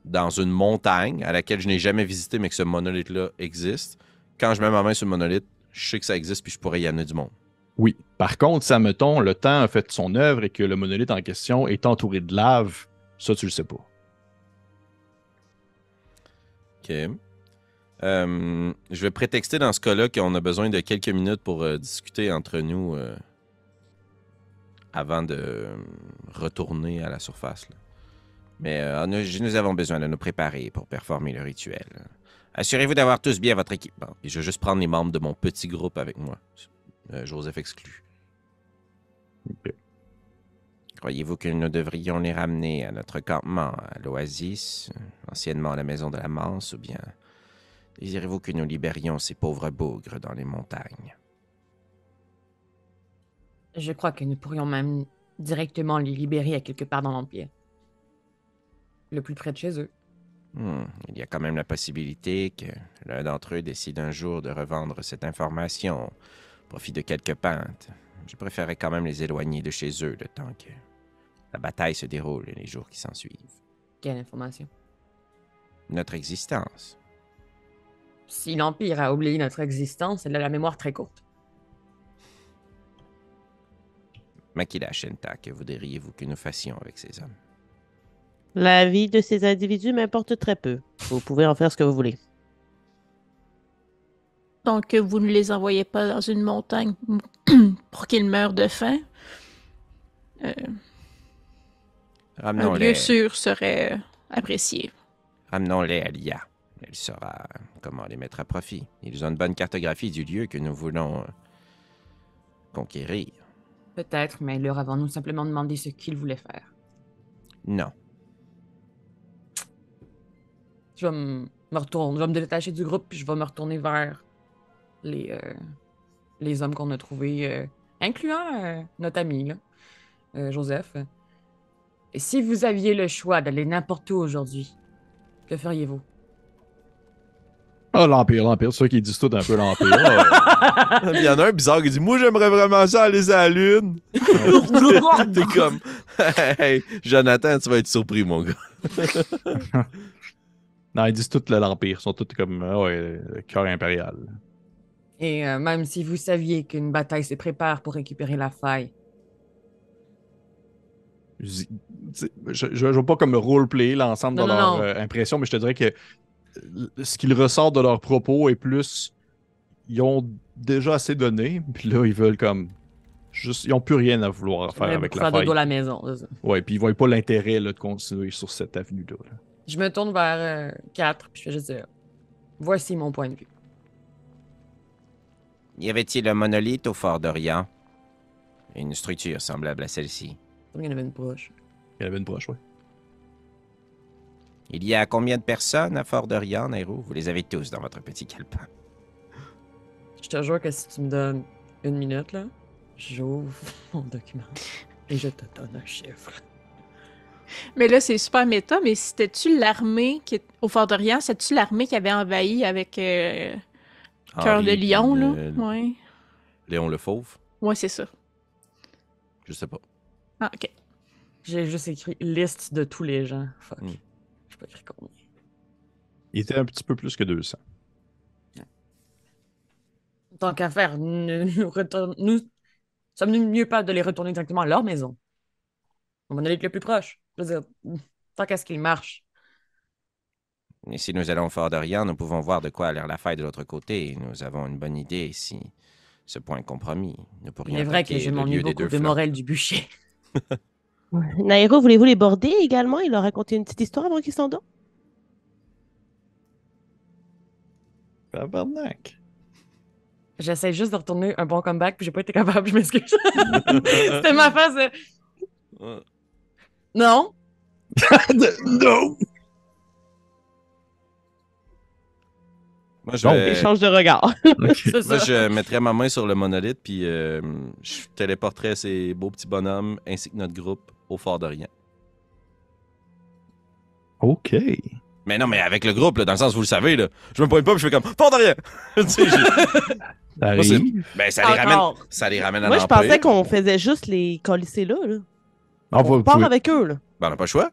dans une montagne à laquelle je n'ai jamais visité, mais que ce monolithe-là existe, quand je mets ma main sur le monolithe, je sais que ça existe, puis je pourrais y amener du monde. Oui. Par contre, ça mettons, le temps a fait son œuvre et que le monolithe en question est entouré de lave, ça, tu le sais pas. OK. Euh, je vais prétexter dans ce cas-là qu'on a besoin de quelques minutes pour euh, discuter entre nous euh, avant de retourner à la surface. là. Mais nous, nous avons besoin de nous préparer pour performer le rituel. Assurez-vous d'avoir tous bien votre équipement. Et je vais juste prendre les membres de mon petit groupe avec moi. Euh, Joseph exclu. Ok. Croyez-vous que nous devrions les ramener à notre campement, à l'Oasis, anciennement la maison de la Manse, ou bien désirez-vous que nous libérions ces pauvres bougres dans les montagnes? Je crois que nous pourrions même directement les libérer à quelque part dans l'Empire. Le plus près de chez eux. Hmm, il y a quand même la possibilité que l'un d'entre eux décide un jour de revendre cette information au profit de quelques pintes. je préférerais quand même les éloigner de chez eux le temps que la bataille se déroule et les jours qui s'en suivent. Quelle information? Notre existence. Si l'Empire a oublié notre existence, elle a la mémoire très courte. Makila Shenta, que voudriez-vous que nous fassions avec ces hommes? La vie de ces individus m'importe très peu. Vous pouvez en faire ce que vous voulez. Donc, vous ne les envoyez pas dans une montagne <clears throat> pour qu'ils meurent de faim. Euh, un lieu sûr serait euh, apprécié. ramenons-les à l'IA. Elle saura comment les mettre à profit. Ils ont une bonne cartographie du lieu que nous voulons euh, conquérir. Peut-être, mais leur avons-nous simplement demandé ce qu'ils voulaient faire? Non. Je vais me me retourner, je vais me détacher du groupe, puis je vais me retourner vers les, euh, les hommes qu'on a trouvés, euh, incluant euh, notre ami, là, euh, Joseph. Et si vous aviez le choix d'aller n'importe où aujourd'hui, que feriez-vous? Ah, l'Empire, l'Empire, c'est ça qui disent tout un peu l'Empire. <laughs> Il y en a un bizarre qui dit Moi, j'aimerais vraiment ça aller à la Lune. <laughs> T'es comme Hey, Jonathan, tu vas être surpris, mon gars. <laughs> non, ils disent tout le- l'Empire. Ils sont tous comme, ah ouais, le cœur impérial. Et euh, même si vous saviez qu'une bataille se prépare pour récupérer la faille, Je, je veux pas comme roleplay l'ensemble de Non, leur non. euh, impression, mais je te dirais que euh, ce qu'il ressort de leurs propos est plus. Ils ont déjà assez donné, puis là, ils veulent comme. Juste, ils ont plus rien à vouloir faire avec la faire faille. à la maison. Ouais, puis ils voient pas l'intérêt de continuer sur cette avenue-là. là. Je me tourne vers 4, puis je fais juste dire Voici mon point de vue. Y avait-il un monolithe au fort d'Orient? Une structure semblable à celle-ci. Il y en avait une proche. Il y en avait une proche, ouais. Il y a combien de personnes à Fort d'Orient, Nairo Vous les avez tous dans votre petit calepin. Je te jure que si tu me donnes une minute, là, j'ouvre mon document et je te donne un chiffre. Mais là, c'est super méta, mais c'était-tu l'armée qui est au Fort d'Orient? C'était-tu l'armée qui avait envahi avec euh, Cœur de Lion, là? euh, Ouais. Léon le Fauve? Ouais, c'est ça. Je sais pas. Ah, ok. J'ai juste écrit liste de tous les gens. Fuck. Hmm. Je pas écrit combien. Il était un petit peu plus que 200. Tant qu'à faire, nous, nous, retourne- nous sommes-nous mieux pas de les retourner directement à leur maison? On va aller le plus proche. Je veux dire, tant qu'à ce qu'ils marchent. Et si nous allons au Fort d'Orient, nous pouvons voir de quoi a l'air la faille de l'autre côté. Nous avons une bonne idée si ce point est compromis. Nous pourrions Il est vrai que je le m'ennuie beaucoup de. Morel du bûcher. <laughs> Nairo, voulez-vous les border également? Il leur raconté une petite histoire avant qu'ils s'endorment? Tabarnak. J'essaie juste de retourner un bon comeback, puis j'ai pas été capable, je m'excuse. <laughs> C'était ma phase. de-. Non? <laughs> non! Moi, je, Donc, vais- Échange de regards. <laughs> C'est moi, ça. je mettrais ma main sur le monolithe, puis euh, je téléporterais ces beaux petits bonhommes ainsi que notre groupe au Fort d'Orient. OK. Mais non, mais avec le groupe, là, dans le sens, vous le savez, là, je me pointe pas, puis je fais comme Fort d'Orient! <laughs> Ça ben, ça les ramène, ça les ramène à Moi, je pensais qu'on faisait juste les colisser là. là. On On va part pouvez- avec eux. Là. Ben, on n'a pas le choix.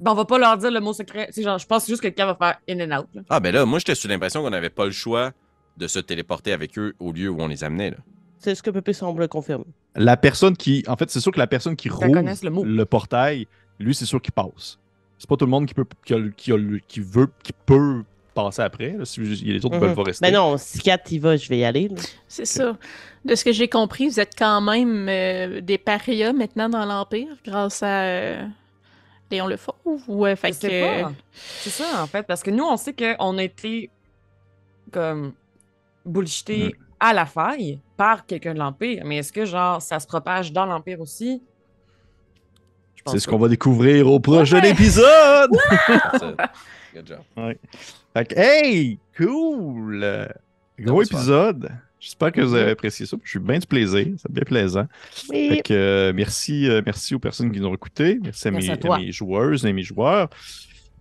Ben, on va pas leur dire le mot secret. C'est genre, je pense juste que quelqu'un va faire in and out. là. Ah, ben là, moi, j'étais sous l'impression qu'on n'avait pas le choix de se téléporter avec eux au lieu où on les amenait. Là. C'est ce que Pépé semble confirmer. La personne qui. En fait, c'est sûr que la personne qui connaissent le portail, lui, c'est sûr qu'il passe. C'est pas tout le monde qui peut qui, a qui, a qui veut qui peut passer après. là, si les autres Mhm. veulent pas rester. Mais non, si Kat y va, je vais y aller. C'est ça. De ce que j'ai compris, vous êtes quand même euh, des parias maintenant dans l'Empire grâce à euh, Léon le Fauve. Ouais, fait Je sais que. pas. C'est ça, en fait, parce que nous, on sait qu'on a été comme bullshité à la faille par quelqu'un de l'Empire. Mais est-ce que, genre, ça se propage dans l'Empire aussi? Je pense C'est ce qu'on va découvrir au prochain Ouais. épisode! <laughs> Good job. Fait que, hey! Cool! Euh, Gros épisode. J'espère que vous avez apprécié ça. Je suis bien du plaisir. C'est bien plaisant. Oui. Fait que, euh, merci, euh, merci aux personnes qui nous ont écoutés. Merci à, Merci mes, à toi. à mes joueuses et mes joueurs.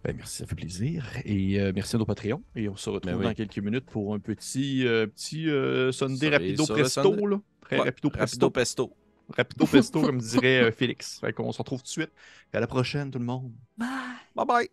Ben, merci, ça fait plaisir. Et euh, merci à nos Patreons. Et on se retrouve Ben oui. dans quelques minutes pour un petit, euh, petit euh, Sunday rapido presto. Là. Très Ouais, rapido Rapido presto. pesto. Rapido pesto, comme dirait euh, Félix. Fait qu'on se retrouve tout de suite. Et à la prochaine, tout le monde. Bye bye.